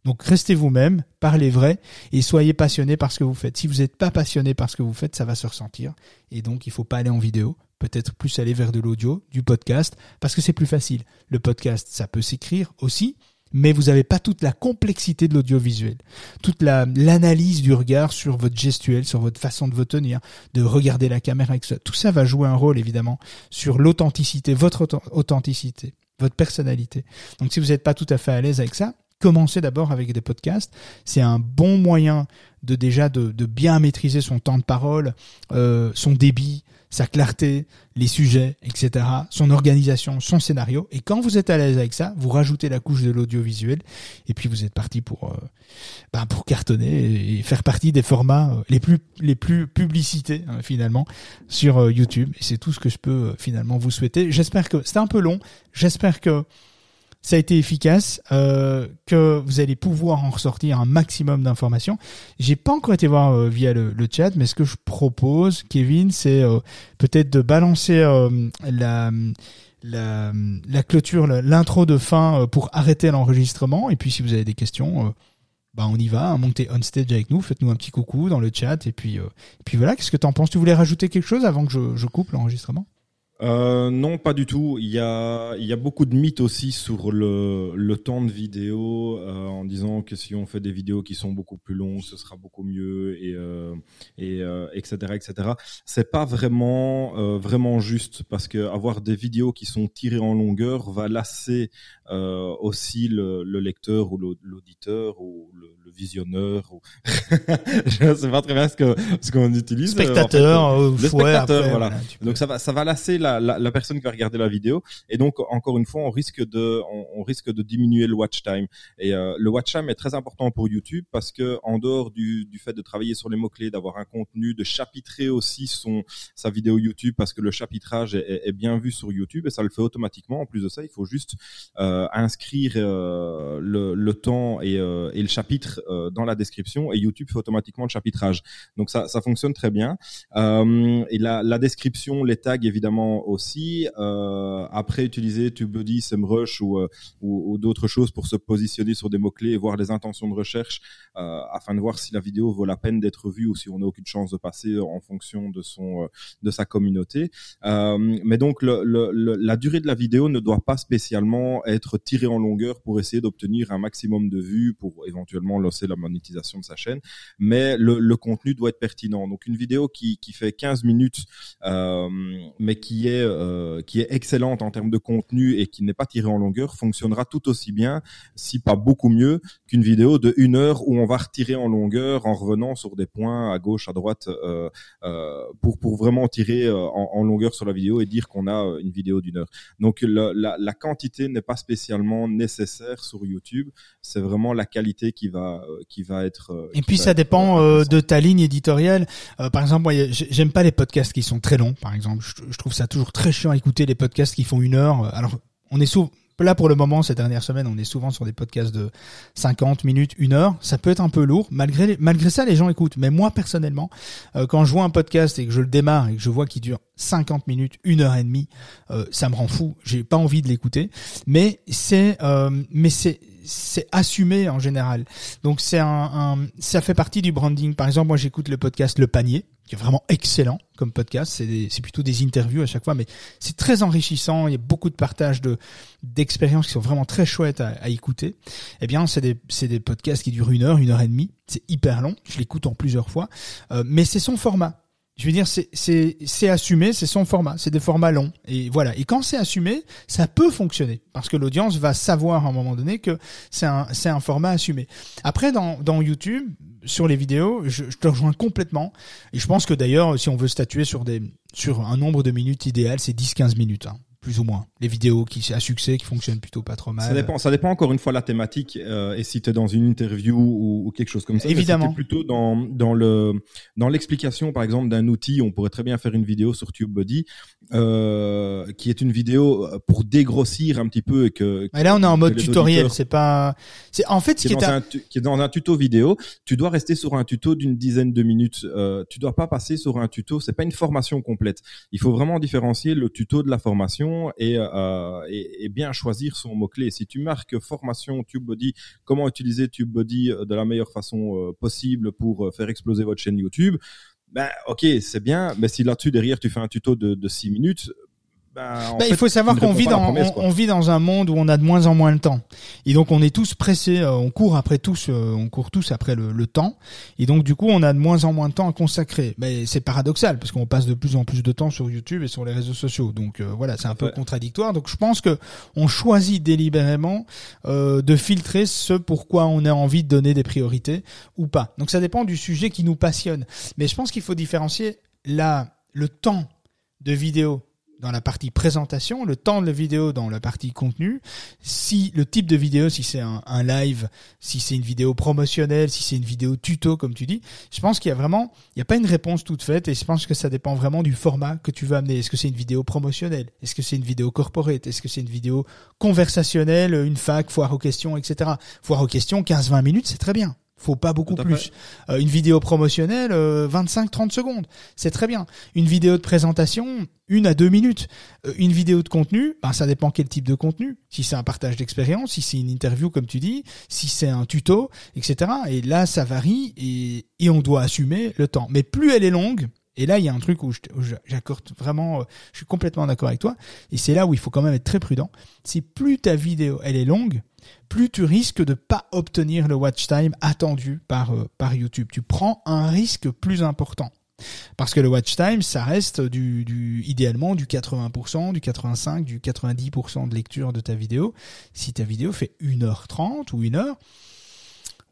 Donc restez vous-même, parlez vrai et soyez passionné par ce que vous faites. Si vous n'êtes pas passionné par ce que vous faites, ça va se ressentir. Et donc il faut pas aller en vidéo, peut-être plus aller vers de l'audio, du podcast, parce que c'est plus facile. Le podcast, ça peut s'écrire aussi, mais vous n'avez pas toute la complexité de l'audiovisuel, toute l'analyse du regard sur votre gestuelle, sur votre façon de vous tenir, de regarder la caméra, ça. Tout ça va jouer un rôle évidemment sur l'authenticité, votre authenticité, votre personnalité. Donc si vous n'êtes pas tout à fait à l'aise avec ça, commencez d'abord avec des podcasts. C'est un bon moyen de déjà de, bien maîtriser son temps de parole, euh, son débit, sa clarté, les sujets, etc., son organisation, son scénario. Et quand vous êtes à l'aise avec ça, vous rajoutez la couche de l'audiovisuel et puis vous êtes parti pour euh, ben pour cartonner et faire partie des formats euh, les plus les plus publicités hein, finalement sur euh, YouTube. Et c'est tout ce que je peux finalement vous souhaiter. J'espère que c'était un peu long. J'espère que ça a été efficace, euh, que vous allez pouvoir en ressortir un maximum d'informations. J'ai pas encore été voir euh, via le, chat, mais ce que je propose, Kevin, c'est euh, peut-être de balancer la, la, clôture, l'intro de fin pour arrêter l'enregistrement. Et puis si vous avez des questions, bah on y va, hein, montez on stage avec nous, faites-nous un petit coucou dans le chat et puis, puis voilà. Qu'est-ce que t'en penses? Tu voulais rajouter quelque chose avant que je coupe l'enregistrement? Euh, non, pas du tout. Il y a, il y a beaucoup de mythes aussi sur le, le temps de vidéo, euh, en disant que si on fait des vidéos qui sont beaucoup plus longues, ce sera beaucoup mieux, et, euh, et etc., euh, etc. C'est pas vraiment, euh, vraiment juste parce que avoir des vidéos qui sont tirées en longueur va lasser aussi le, le, lecteur ou l'auditeur ou le visionneur. Ou... Je sais pas très bien ce que ce qu'on utilise. Spectateur, le spectateur, voilà. Donc ça va, ça va lasser la, personne qui va regarder la vidéo. Et donc, encore une fois, on risque de, on, risque de diminuer le watch time. Et euh, le watch time est très important pour YouTube parce que en dehors du, du fait de travailler sur les mots clés, d'avoir un contenu, de chapitrer aussi son sa vidéo YouTube parce que le chapitrage est, est, bien vu sur YouTube et ça le fait automatiquement. En plus de ça, il faut juste euh, inscrire euh, le, le, temps et, euh, et le chapitre euh, dans la description et YouTube fait automatiquement le chapitrage. Donc ça, ça fonctionne très bien. et la, description, les tags évidemment aussi. Euh, après, utiliser TubeBuddy, SEMrush ou, euh, d'autres choses pour se positionner sur des mots-clés et voir les intentions de recherche euh, afin de voir si la vidéo vaut la peine d'être vue ou si on n'a aucune chance de passer en fonction de son de sa communauté. mais donc, la durée de la vidéo ne doit pas spécialement être tirée en longueur pour essayer d'obtenir un maximum de vues pour éventuellement lancer la monétisation de sa chaîne. Mais le, contenu doit être pertinent. Donc, une vidéo qui, qui fait 15 minutes, mais qui est euh, qui est excellente en termes de contenu et qui n'est pas tirée en longueur fonctionnera tout aussi bien, si pas beaucoup mieux, qu'une vidéo de une heure où on va retirer en longueur en revenant sur des points à gauche, à droite, euh, euh, pour pour vraiment tirer en, longueur sur la vidéo et dire qu'on a une vidéo d'une heure. Donc la, la quantité n'est pas spécialement nécessaire sur YouTube, c'est vraiment la qualité qui va qui va être. et puis ça dépend de ta ligne éditoriale. par exemple, moi, j'aime pas les podcasts qui sont très longs. Par exemple, je, je trouve ça toujours très chiant à écouter les podcasts qui font une heure. Alors, on est souvent Là, pour le moment, ces dernières semaines, on est souvent sur des podcasts de 50 minutes, une heure. Ça peut être un peu lourd. Malgré, malgré ça, les gens écoutent. Mais moi, personnellement, euh, quand je vois un podcast et que je le démarre et que je vois qu'il dure 50 minutes, une heure et demie, euh, ça me rend fou. J'ai pas envie de l'écouter. Mais c'est, euh, mais c'est, c'est assumé en général. Donc c'est un, un, ça fait partie du branding. Par exemple, moi j'écoute le podcast Le Panier qui est vraiment excellent comme podcast. C'est plutôt des interviews à chaque fois, mais c'est très enrichissant. Il y a beaucoup de partages de d'expériences qui sont vraiment très chouettes à, à écouter. Eh bien, c'est des c'est des podcasts qui durent une heure, une heure et demie. C'est hyper long. Je l'écoute en plusieurs fois, euh, mais c'est son format. Je veux dire, c'est assumé, c'est son format, c'est des formats longs et voilà. Et quand c'est assumé, ça peut fonctionner parce que l'audience va savoir à un moment donné que c'est un un format assumé. Après, dans dans YouTube, sur les vidéos, je, je, te rejoins complètement. Et je pense que d'ailleurs, si on veut statuer sur des sur un nombre de minutes idéal, c'est 10-15 minutes. Hein plus ou moins. Les vidéos qui à succès qui fonctionnent plutôt pas trop mal. Ça dépend, ça dépend encore une fois la thématique euh, et si tu es dans une interview ou, ou, quelque chose comme ça. Évidemment. Si plutôt dans dans le dans l'explication par exemple d'un outil, on pourrait très bien faire une vidéo sur TubeBuddy euh, qui est une vidéo euh, pour dégrossir un petit peu et que. Et là on est en mode tutoriel, c'est pas c'est en fait ce qui est, dans un, qui est dans un tuto vidéo, tu dois rester sur un tuto d'une dizaine de minutes. Euh, tu dois pas passer sur un tuto, c'est pas une formation complète. Il faut vraiment différencier le tuto de la formation euh, et, bien choisir son mot-clé. Si tu marques formation TubeBuddy, comment utiliser TubeBuddy de la meilleure façon possible pour faire exploser votre chaîne YouTube, ben ok, c'est bien, mais si là-dessus derrière tu fais un tuto de, de 6 minutes, ben, bah, il faut savoir qu'on vit dans on, vit dans un monde où on a de moins en moins de temps. Et donc on est tous pressés euh, on court après tous euh, on court tous après le, le, temps. Et donc du coup on a de moins en moins de temps à consacrer. Mais c'est paradoxal parce qu'on passe de plus en plus de temps sur YouTube et sur les réseaux sociaux. Donc euh, voilà c'est un peu contradictoire. Donc je pense que on choisit délibérément de filtrer ce pourquoi on a envie de donner des priorités ou pas. Donc ça dépend du sujet qui nous passionne. Mais je pense qu'il faut différencier la le temps de vidéo dans la partie présentation, le temps de la vidéo dans la partie contenu, si le type de vidéo, si c'est un, live, si c'est une vidéo promotionnelle, si c'est une vidéo tuto comme tu dis, je pense qu'il y a vraiment, il n'y a pas une réponse toute faite et je pense que ça dépend vraiment du format que tu veux amener. Est-ce que c'est une vidéo promotionnelle? Est-ce que c'est une vidéo corporate? Est-ce que c'est une vidéo conversationnelle, une fac, foire aux questions, etc. Foire aux questions, 15-20 minutes, c'est très bien. Faut pas beaucoup plus. Euh, une vidéo promotionnelle, 25-30 euh, secondes, c'est très bien. Une vidéo de présentation, une à deux minutes. Euh, une vidéo de contenu, ben, ça dépend quel type de contenu. Si c'est un partage d'expérience, si c'est une interview comme tu dis, si c'est un tuto, etc. Et là, ça varie et, et on doit assumer le temps. Mais plus elle est longue, et là, il y a un truc où j'accorde vraiment, je suis complètement d'accord avec toi. Et c'est là où il faut quand même être très prudent. Si plus ta vidéo, elle est longue, plus tu risques de pas obtenir le watch time attendu par, euh, par YouTube. Tu prends un risque plus important. Parce que le watch time, ça reste du, du idéalement du 80%, du 85%, du 90% de lecture de ta vidéo. Si ta vidéo fait 1h30 ou 1 heure,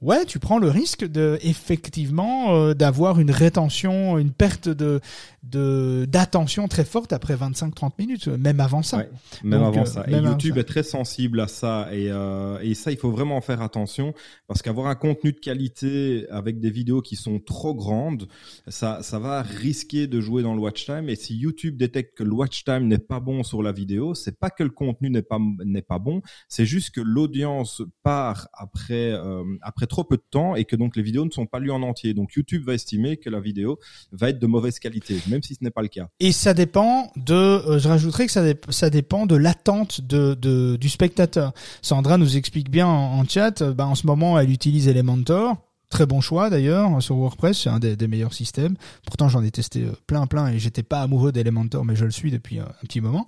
ouais, tu prends le risque de effectivement euh, d'avoir une rétention, une perte de de d'attention très forte après 25-30 minutes, même avant ça. même avant euh, ça. et YouTube est très sensible à ça et euh, et ça il faut vraiment faire attention parce qu'avoir un contenu de qualité avec des vidéos qui sont trop grandes, ça ça va risquer de jouer dans le watch time et si YouTube détecte que le watch time n'est pas bon sur la vidéo, c'est pas que le contenu n'est pas n'est pas bon, c'est juste que l'audience part après après trop peu de temps et que donc les vidéos ne sont pas lues en entier. Donc YouTube va estimer que la vidéo va être de mauvaise qualité, même si ce n'est pas le cas. Et ça dépend de, euh, je rajouterais que ça, ça dépend de l'attente de, de, du spectateur. Sandra nous explique bien en, en chat, euh, bah, en ce moment elle utilise Elementor Très bon choix d'ailleurs sur WordPress, c'est un des, meilleurs systèmes. Pourtant j'en ai testé euh, plein plein et j'étais pas amoureux d'Elementor, mais je le suis depuis euh, un petit moment.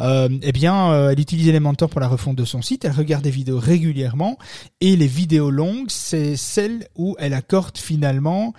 Euh, eh bien, elle utilise Elementor pour la refonte de son site. Elle regarde des vidéos régulièrement et les vidéos longues, c'est celles où elle accorde finalement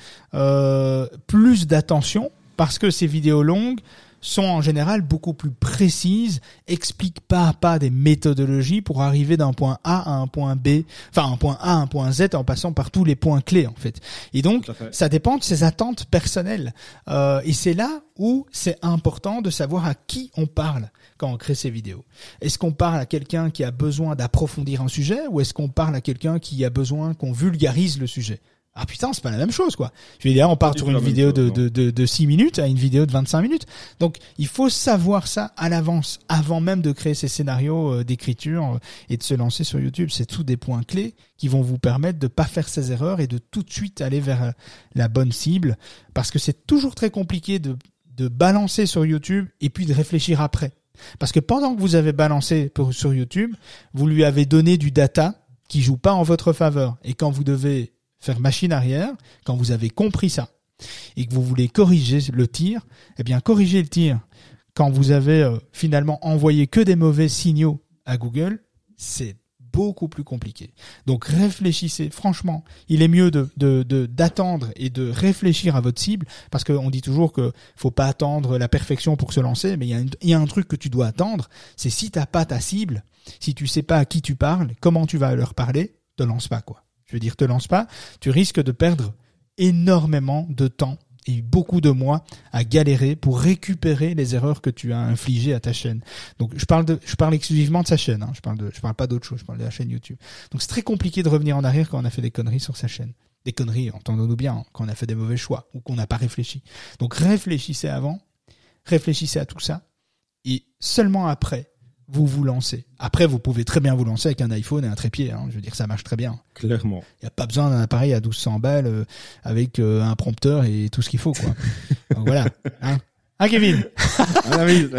plus d'attention parce que ces vidéos longues sont en général beaucoup plus précises, expliquent pas à pas des méthodologies pour arriver d'un point A à un point B, enfin un point A à un point Z en passant par tous les points clés en fait. Et donc ça dépend de ses attentes personnelles. Euh, et c'est là où c'est important de savoir à qui on parle quand on crée ces vidéos. Est-ce qu'on parle à quelqu'un qui a besoin d'approfondir un sujet ou est-ce qu'on parle à quelqu'un qui a besoin qu'on vulgarise le sujet? Ah putain, c'est pas la même chose, quoi. Je veux dire, on part sur une vidéo de, de, de, de 6 minutes à une vidéo de 25 minutes. Donc, il faut savoir ça à l'avance, avant même de créer ces scénarios euh, d'écriture euh, et de se lancer sur YouTube. C'est tous des points clés qui vont vous permettre de pas faire ces erreurs et de tout de suite aller vers euh, la bonne cible. Parce que c'est toujours très compliqué de, de balancer sur YouTube et puis de réfléchir après. Parce que pendant que vous avez balancé pour, sur YouTube, vous lui avez donné du data qui joue pas en votre faveur. Et quand vous devez faire machine arrière, quand vous avez compris ça, et que vous voulez corriger le tir, eh bien corriger le tir quand vous avez euh, finalement envoyé que des mauvais signaux à Google, c'est beaucoup plus compliqué. Donc réfléchissez, franchement, il est mieux de d'attendre et de réfléchir à votre cible, parce qu'on dit toujours que faut pas attendre la perfection pour se lancer, mais il y y a un truc que tu dois attendre, c'est si t'as pas ta cible, si tu sais pas à qui tu parles, comment tu vas leur parler, te lance pas quoi. Je veux dire, te lance pas, tu risques de perdre énormément de temps et beaucoup de mois à galérer pour récupérer les erreurs que tu as infligées à ta chaîne. Donc je parle de, je parle exclusivement de sa chaîne. Hein. Je parle de, je parle pas d'autre chose. Je parle de la chaîne YouTube. Donc c'est très compliqué de revenir en arrière quand on a fait des conneries sur sa chaîne. Des conneries, entendons-nous bien, hein, quand on a fait des mauvais choix ou qu'on n'a pas réfléchi. Donc réfléchissez avant, réfléchissez à tout ça, et seulement après, vous vous lancez. Après, vous pouvez très bien vous lancer avec un iPhone et un trépied. Hein. Je veux dire, ça marche très bien. Clairement. Il n'y a pas besoin d'un appareil à 1200 balles euh, avec euh, un prompteur et tout ce qu'il faut, quoi. voilà. Hein Ah Kevin. ah, oui.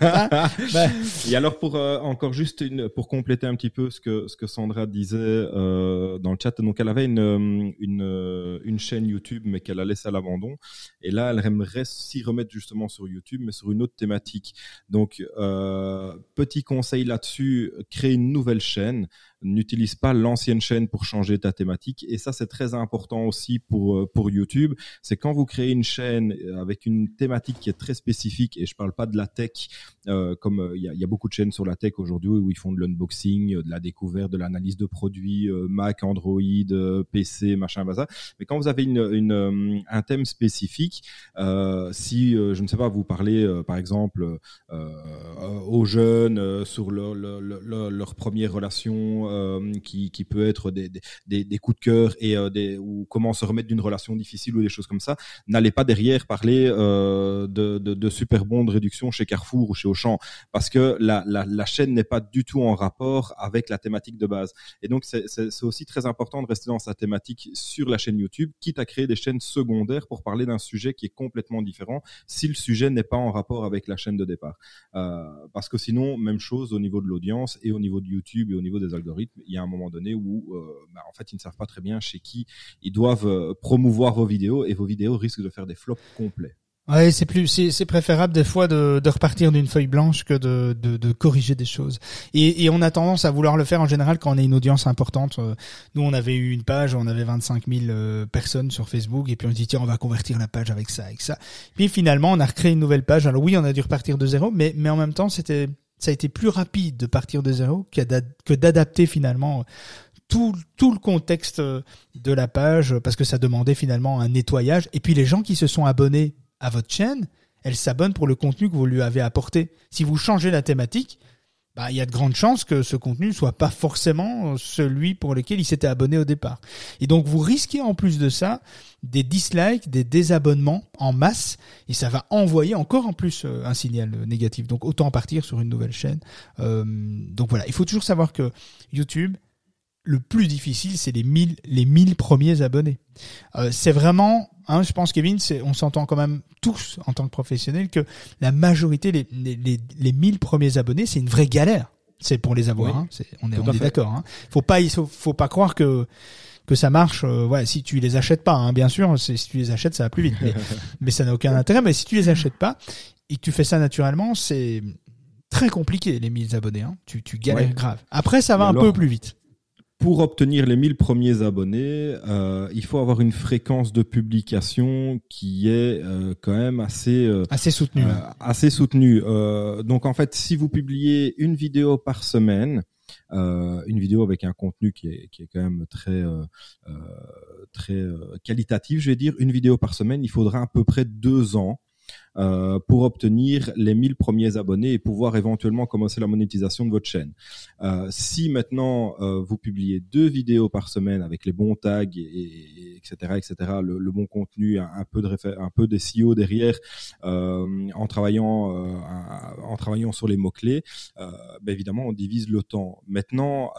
Ah, bah. Et alors pour euh, encore juste une pour compléter un petit peu ce que ce que Sandra disait euh, dans le chat, donc elle avait une euh, une euh, une chaîne YouTube mais qu'elle a laissé à l'abandon. Et là, elle aimerait s'y remettre justement sur YouTube, mais sur une autre thématique. Donc euh, petit conseil là-dessus, créer une nouvelle chaîne n'utilise pas l'ancienne chaîne pour changer ta thématique. Et ça, c'est très important aussi pour euh, pour YouTube. C'est quand vous créez une chaîne euh, avec une thématique qui est très spécifique. Et je parle pas de la tech, euh, comme il y a, beaucoup de chaînes sur la tech aujourd'hui où ils font de l'unboxing, de la découverte, de l'analyse de produits, Mac, Android, PC, machin, ça. Mais quand vous avez une, un thème spécifique, si je ne sais pas, vous parlez par exemple aux jeunes sur leur première relation euh, qui, peut être des, des, coups de cœur et euh, des, ou comment se remettre d'une relation difficile ou des choses comme ça, n'allez pas derrière parler euh, de, de, de, super bons de réduction chez Carrefour ou chez Auchan, parce que la, la, la chaîne n'est pas du tout en rapport avec la thématique de base. Et donc c'est aussi très important de rester dans sa thématique sur la chaîne YouTube, quitte à créer des chaînes secondaires pour parler d'un sujet qui est complètement différent, si le sujet n'est pas en rapport avec la chaîne de départ. Euh, parce que sinon, même chose au niveau de l'audience et au niveau de YouTube et au niveau des algorithmes il y a un moment donné où, euh, bah, en fait, ils ne savent pas très bien chez qui ils doivent euh, promouvoir vos vidéos et vos vidéos risquent de faire des flops complets. Ouais, c'est plus, c'est préférable des fois de, repartir d'une feuille blanche que de, corriger des choses. Et, on a tendance à vouloir le faire en général quand on a une audience importante. Euh, nous, on avait eu une page, on avait 25 000 personnes sur Facebook, et puis on se dit tiens, on va convertir la page avec ça, avec ça. Puis finalement, on a recréé une nouvelle page. Alors oui, on a dû repartir de zéro, mais en même temps, c'était ça a été plus rapide de partir de zéro que d'adapter finalement tout, tout le contexte de la page parce que ça demandait finalement un nettoyage. Et puis les gens qui se sont abonnés à votre chaîne, elles s'abonnent pour le contenu que vous lui avez apporté. Si vous changez la thématique, bah, il y a de grandes chances que ce contenu ne soit pas forcément celui pour lequel il s'était abonné au départ. Et donc vous risquez en plus de ça des dislikes, des désabonnements en masse, et ça va envoyer encore en plus euh, un signal négatif. Donc autant partir sur une nouvelle chaîne. Euh, donc voilà, il faut toujours savoir que YouTube, le plus difficile, c'est les 1000 les 1000 premiers abonnés. Euh, c'est vraiment, hein, je pense Kevin, on s'entend quand même tous en tant que professionnels que la majorité, les, les, les, 1000 premiers abonnés, c'est une vraie galère. C'est pour les avoir. Hein, on est, on est d'accord. Hein. Faut pas, faut pas croire que que ça marche. Euh, ouais, si tu les achètes pas, hein, bien sûr. Si tu les achètes, ça va plus vite. Mais, mais ça n'a aucun intérêt. Mais si tu les achètes pas et que tu fais ça naturellement, c'est très compliqué les 1000 abonnés. Hein. Tu, tu galères grave. Après, ça va un peu plus vite pour obtenir les 1000 premiers abonnés, euh, il faut avoir une fréquence de publication qui est euh, quand même assez euh, assez soutenue. Euh, assez soutenue. Euh, donc en fait, si vous publiez une vidéo par semaine, une vidéo avec un contenu qui est, qui est quand même très très qualitatif, je vais dire, une vidéo par semaine, il faudra à peu près deux ans euh, pour obtenir les 1000 premiers abonnés et pouvoir éventuellement commencer la monétisation de votre chaîne. Euh, si maintenant euh, vous publiez deux vidéos par semaine avec les bons tags et, etc etc le, bon contenu un, peu de des SEO derrière en travaillant en travaillant sur les mots clés ben évidemment on divise le temps maintenant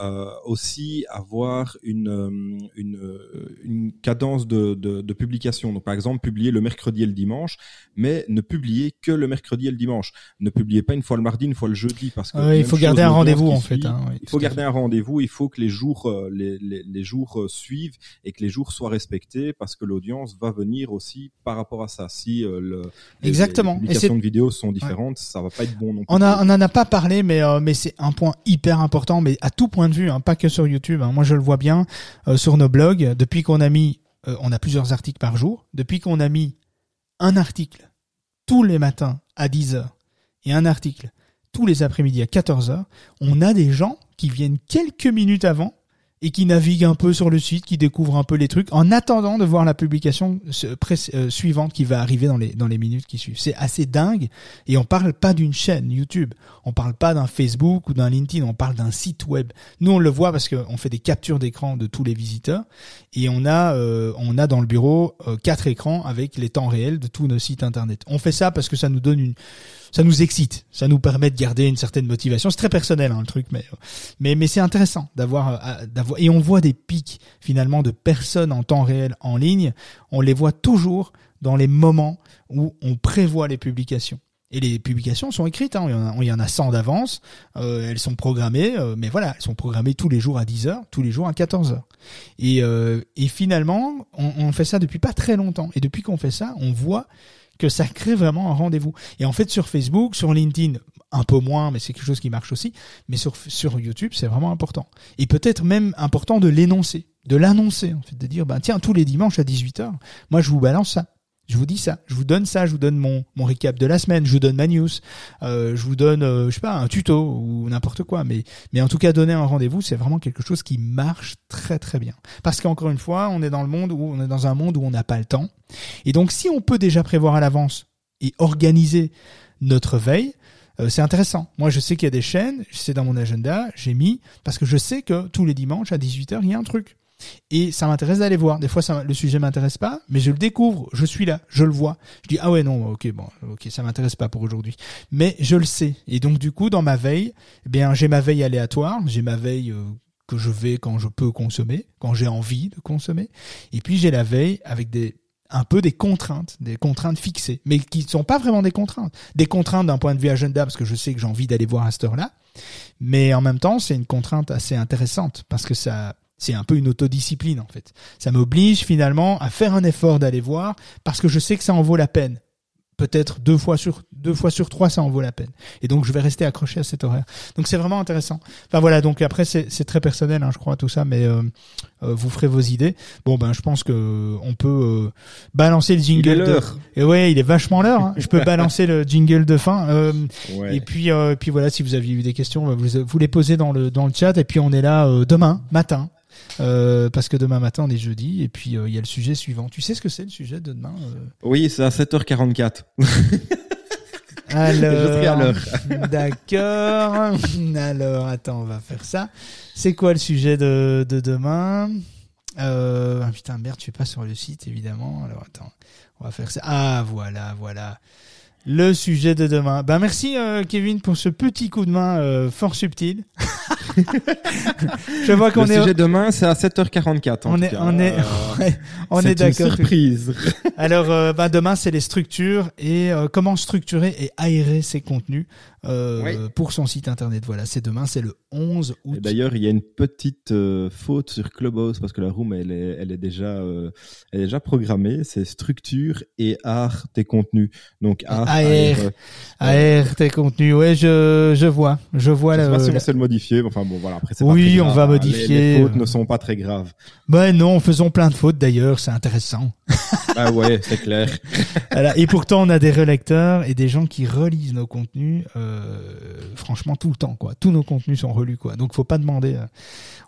aussi avoir une, une, cadence de, de, de publication donc par exemple publier le mercredi et le dimanche mais ne publier que le mercredi et le dimanche. Ne publiez pas une fois le mardi, une fois le jeudi, parce que il faut garder un rendez-vous en fait. Hein, il faut garder un rendez-vous. Il faut que les jours, euh, les, les, les, jours euh, suivent et que les jours soient respectés, parce que l'audience va venir aussi par rapport à ça. Si euh, le, exactement, les publications de vidéos sont différentes, ça va pas être bon non plus. On a, on en a pas parlé, mais mais c'est un point hyper important, mais à tout point de vue, hein, pas que sur YouTube. Hein. Moi, je le vois bien sur nos blogs. Depuis qu'on a mis, on a plusieurs articles par jour. Depuis qu'on a mis un article tous les matins à 10h et un article tous les après-midi à 14h, on a des gens qui viennent quelques minutes avant et qui navigue un peu sur le site, qui découvre un peu les trucs, en attendant de voir la publication euh, suivante qui va arriver dans les minutes qui suivent. C'est assez dingue. Et on parle pas d'une chaîne YouTube, on parle pas d'un Facebook ou d'un LinkedIn, on parle d'un site web. Nous on le voit parce qu'on fait des captures d'écran de tous les visiteurs et on a euh, on a dans le bureau euh, quatre écrans avec les temps réels de tous nos sites internet. On fait ça parce que ça nous donne une ça nous excite, ça nous permet de garder une certaine motivation. C'est très personnel hein, le truc, mais mais mais c'est intéressant d'avoir euh, d'avoir et on voit des pics finalement de personnes en temps réel en ligne. On les voit toujours dans les moments où on prévoit les publications. Et les publications sont écrites, hein. il, y en a, 100 d'avance, euh, elles sont programmées, euh, mais voilà, elles sont programmées tous les jours à 10h, tous les jours à 14h. Et, euh, et finalement, on, on, fait ça depuis pas très longtemps. Et depuis qu'on fait ça, on voit que ça crée vraiment un rendez-vous. Et en fait, sur Facebook, sur LinkedIn, un peu moins, mais c'est quelque chose qui marche aussi. Mais sur, YouTube, c'est vraiment important. Et peut-être même important de l'énoncer, de l'annoncer, en fait, de dire, ben, tiens, tous les dimanches à 18h, moi, je vous balance ça. Je vous dis ça, je vous donne ça, je vous donne mon, mon recap de la semaine, je vous donne ma news, euh, je vous donne, euh, je sais pas, un tuto ou n'importe quoi, mais mais en tout cas donner un rendez-vous, c'est vraiment quelque chose qui marche très très bien. Parce qu'encore une fois, on est dans le monde où on est dans un monde où on n'a pas le temps, et donc si on peut déjà prévoir à l'avance et organiser notre veille, euh, c'est intéressant. Moi, je sais qu'il y a des chaînes, c'est dans mon agenda, j'ai mis parce que je sais que tous les dimanches à 18h, il y a un truc. Et ça m'intéresse d'aller voir. Des fois, ça, le sujet m'intéresse pas, mais je le découvre, je suis là, je le vois. Je dis ah ouais non, ok bon, ok ça m'intéresse pas pour aujourd'hui, mais je le sais. Et donc du coup, dans ma veille, eh bien j'ai ma veille aléatoire, j'ai ma veille euh, que je vais quand je peux consommer, quand j'ai envie de consommer, et puis j'ai la veille avec des un peu des contraintes, des contraintes fixées, mais qui ne sont pas vraiment des contraintes. Des contraintes d'un point de vue agenda, parce que je sais que j'ai envie d'aller voir à cette heure-là, mais en même temps, c'est une contrainte assez intéressante, parce que ça c'est un peu une autodiscipline en fait. Ça m'oblige finalement à faire un effort d'aller voir parce que je sais que ça en vaut la peine. Peut-être deux fois sur deux fois sur trois ça en vaut la peine. Et donc je vais rester accroché à cet horaire. Donc c'est vraiment intéressant. Enfin voilà. Donc après c'est très personnel hein, je crois tout ça mais euh, euh, vous ferez vos idées. Bon ben je pense que on peut euh, balancer le jingle de... et ouais il est vachement l'heure hein. je peux balancer le jingle de fin et puis puis voilà si vous aviez eu des questions vous, vous les posez dans le dans le chat et puis on est là demain matin euh, parce que demain matin on est jeudi et puis euh, il y a le sujet suivant. Tu sais ce que c'est le sujet de demain euh Oui, c'est à 7h44. Alors, d'accord. Alors, attends, on va faire ça. C'est quoi le sujet de, de demain? Euh, ah, Putain, merde, je suis pas sur le site, évidemment. Alors, attends, on va faire ça. Ah, voilà, voilà. Le sujet de demain. Ben merci Kevin pour ce petit coup de main fort subtil. je vois qu'on est. Le sujet demain, c'est à 7h44. on, est, on est, on est, d'accord. Surprise. Alors, euh, bah, demain, c'est les structures et euh, comment structurer et aérer ses contenus euh, pour son site internet. Voilà, c'est demain, c'est le 11 août. D'ailleurs, il y a une petite euh, faute sur Clubhouse parce que la room, elle est, elle est déjà, euh, elle est déjà programmée. C'est structure et art tes contenus. Donc art, AR, AR, tes contenus. Ouais, je, je vois, je vois. Je sais pas si on sait le modifier. Enfin bon, voilà. Après, oui, on va modifier. Les, fautes ne sont pas très graves. Ben non, faisons plein de fautes d'ailleurs. C'est intéressant. ah ouais, c'est clair. voilà. Et pourtant, on a des relecteurs et des gens qui relisent nos contenus. Euh, franchement tout le temps quoi. Tous nos contenus sont relus quoi. Donc faut pas demander. Euh,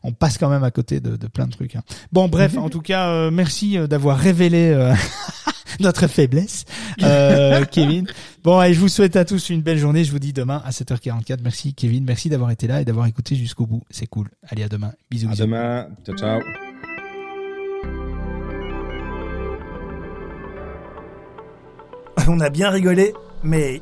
on passe quand même à côté de, plein de trucs. Hein. Bon bref, en tout cas euh, merci d'avoir révélé notre faiblesse, Kevin. Bon et je vous souhaite à tous une belle journée. Je vous dis demain à 7h44. Merci Kevin, merci d'avoir été là et d'avoir écouté jusqu'au bout. C'est cool. Allez à demain. Bisous. À demain. Ciao ciao. On a bien rigolé, mais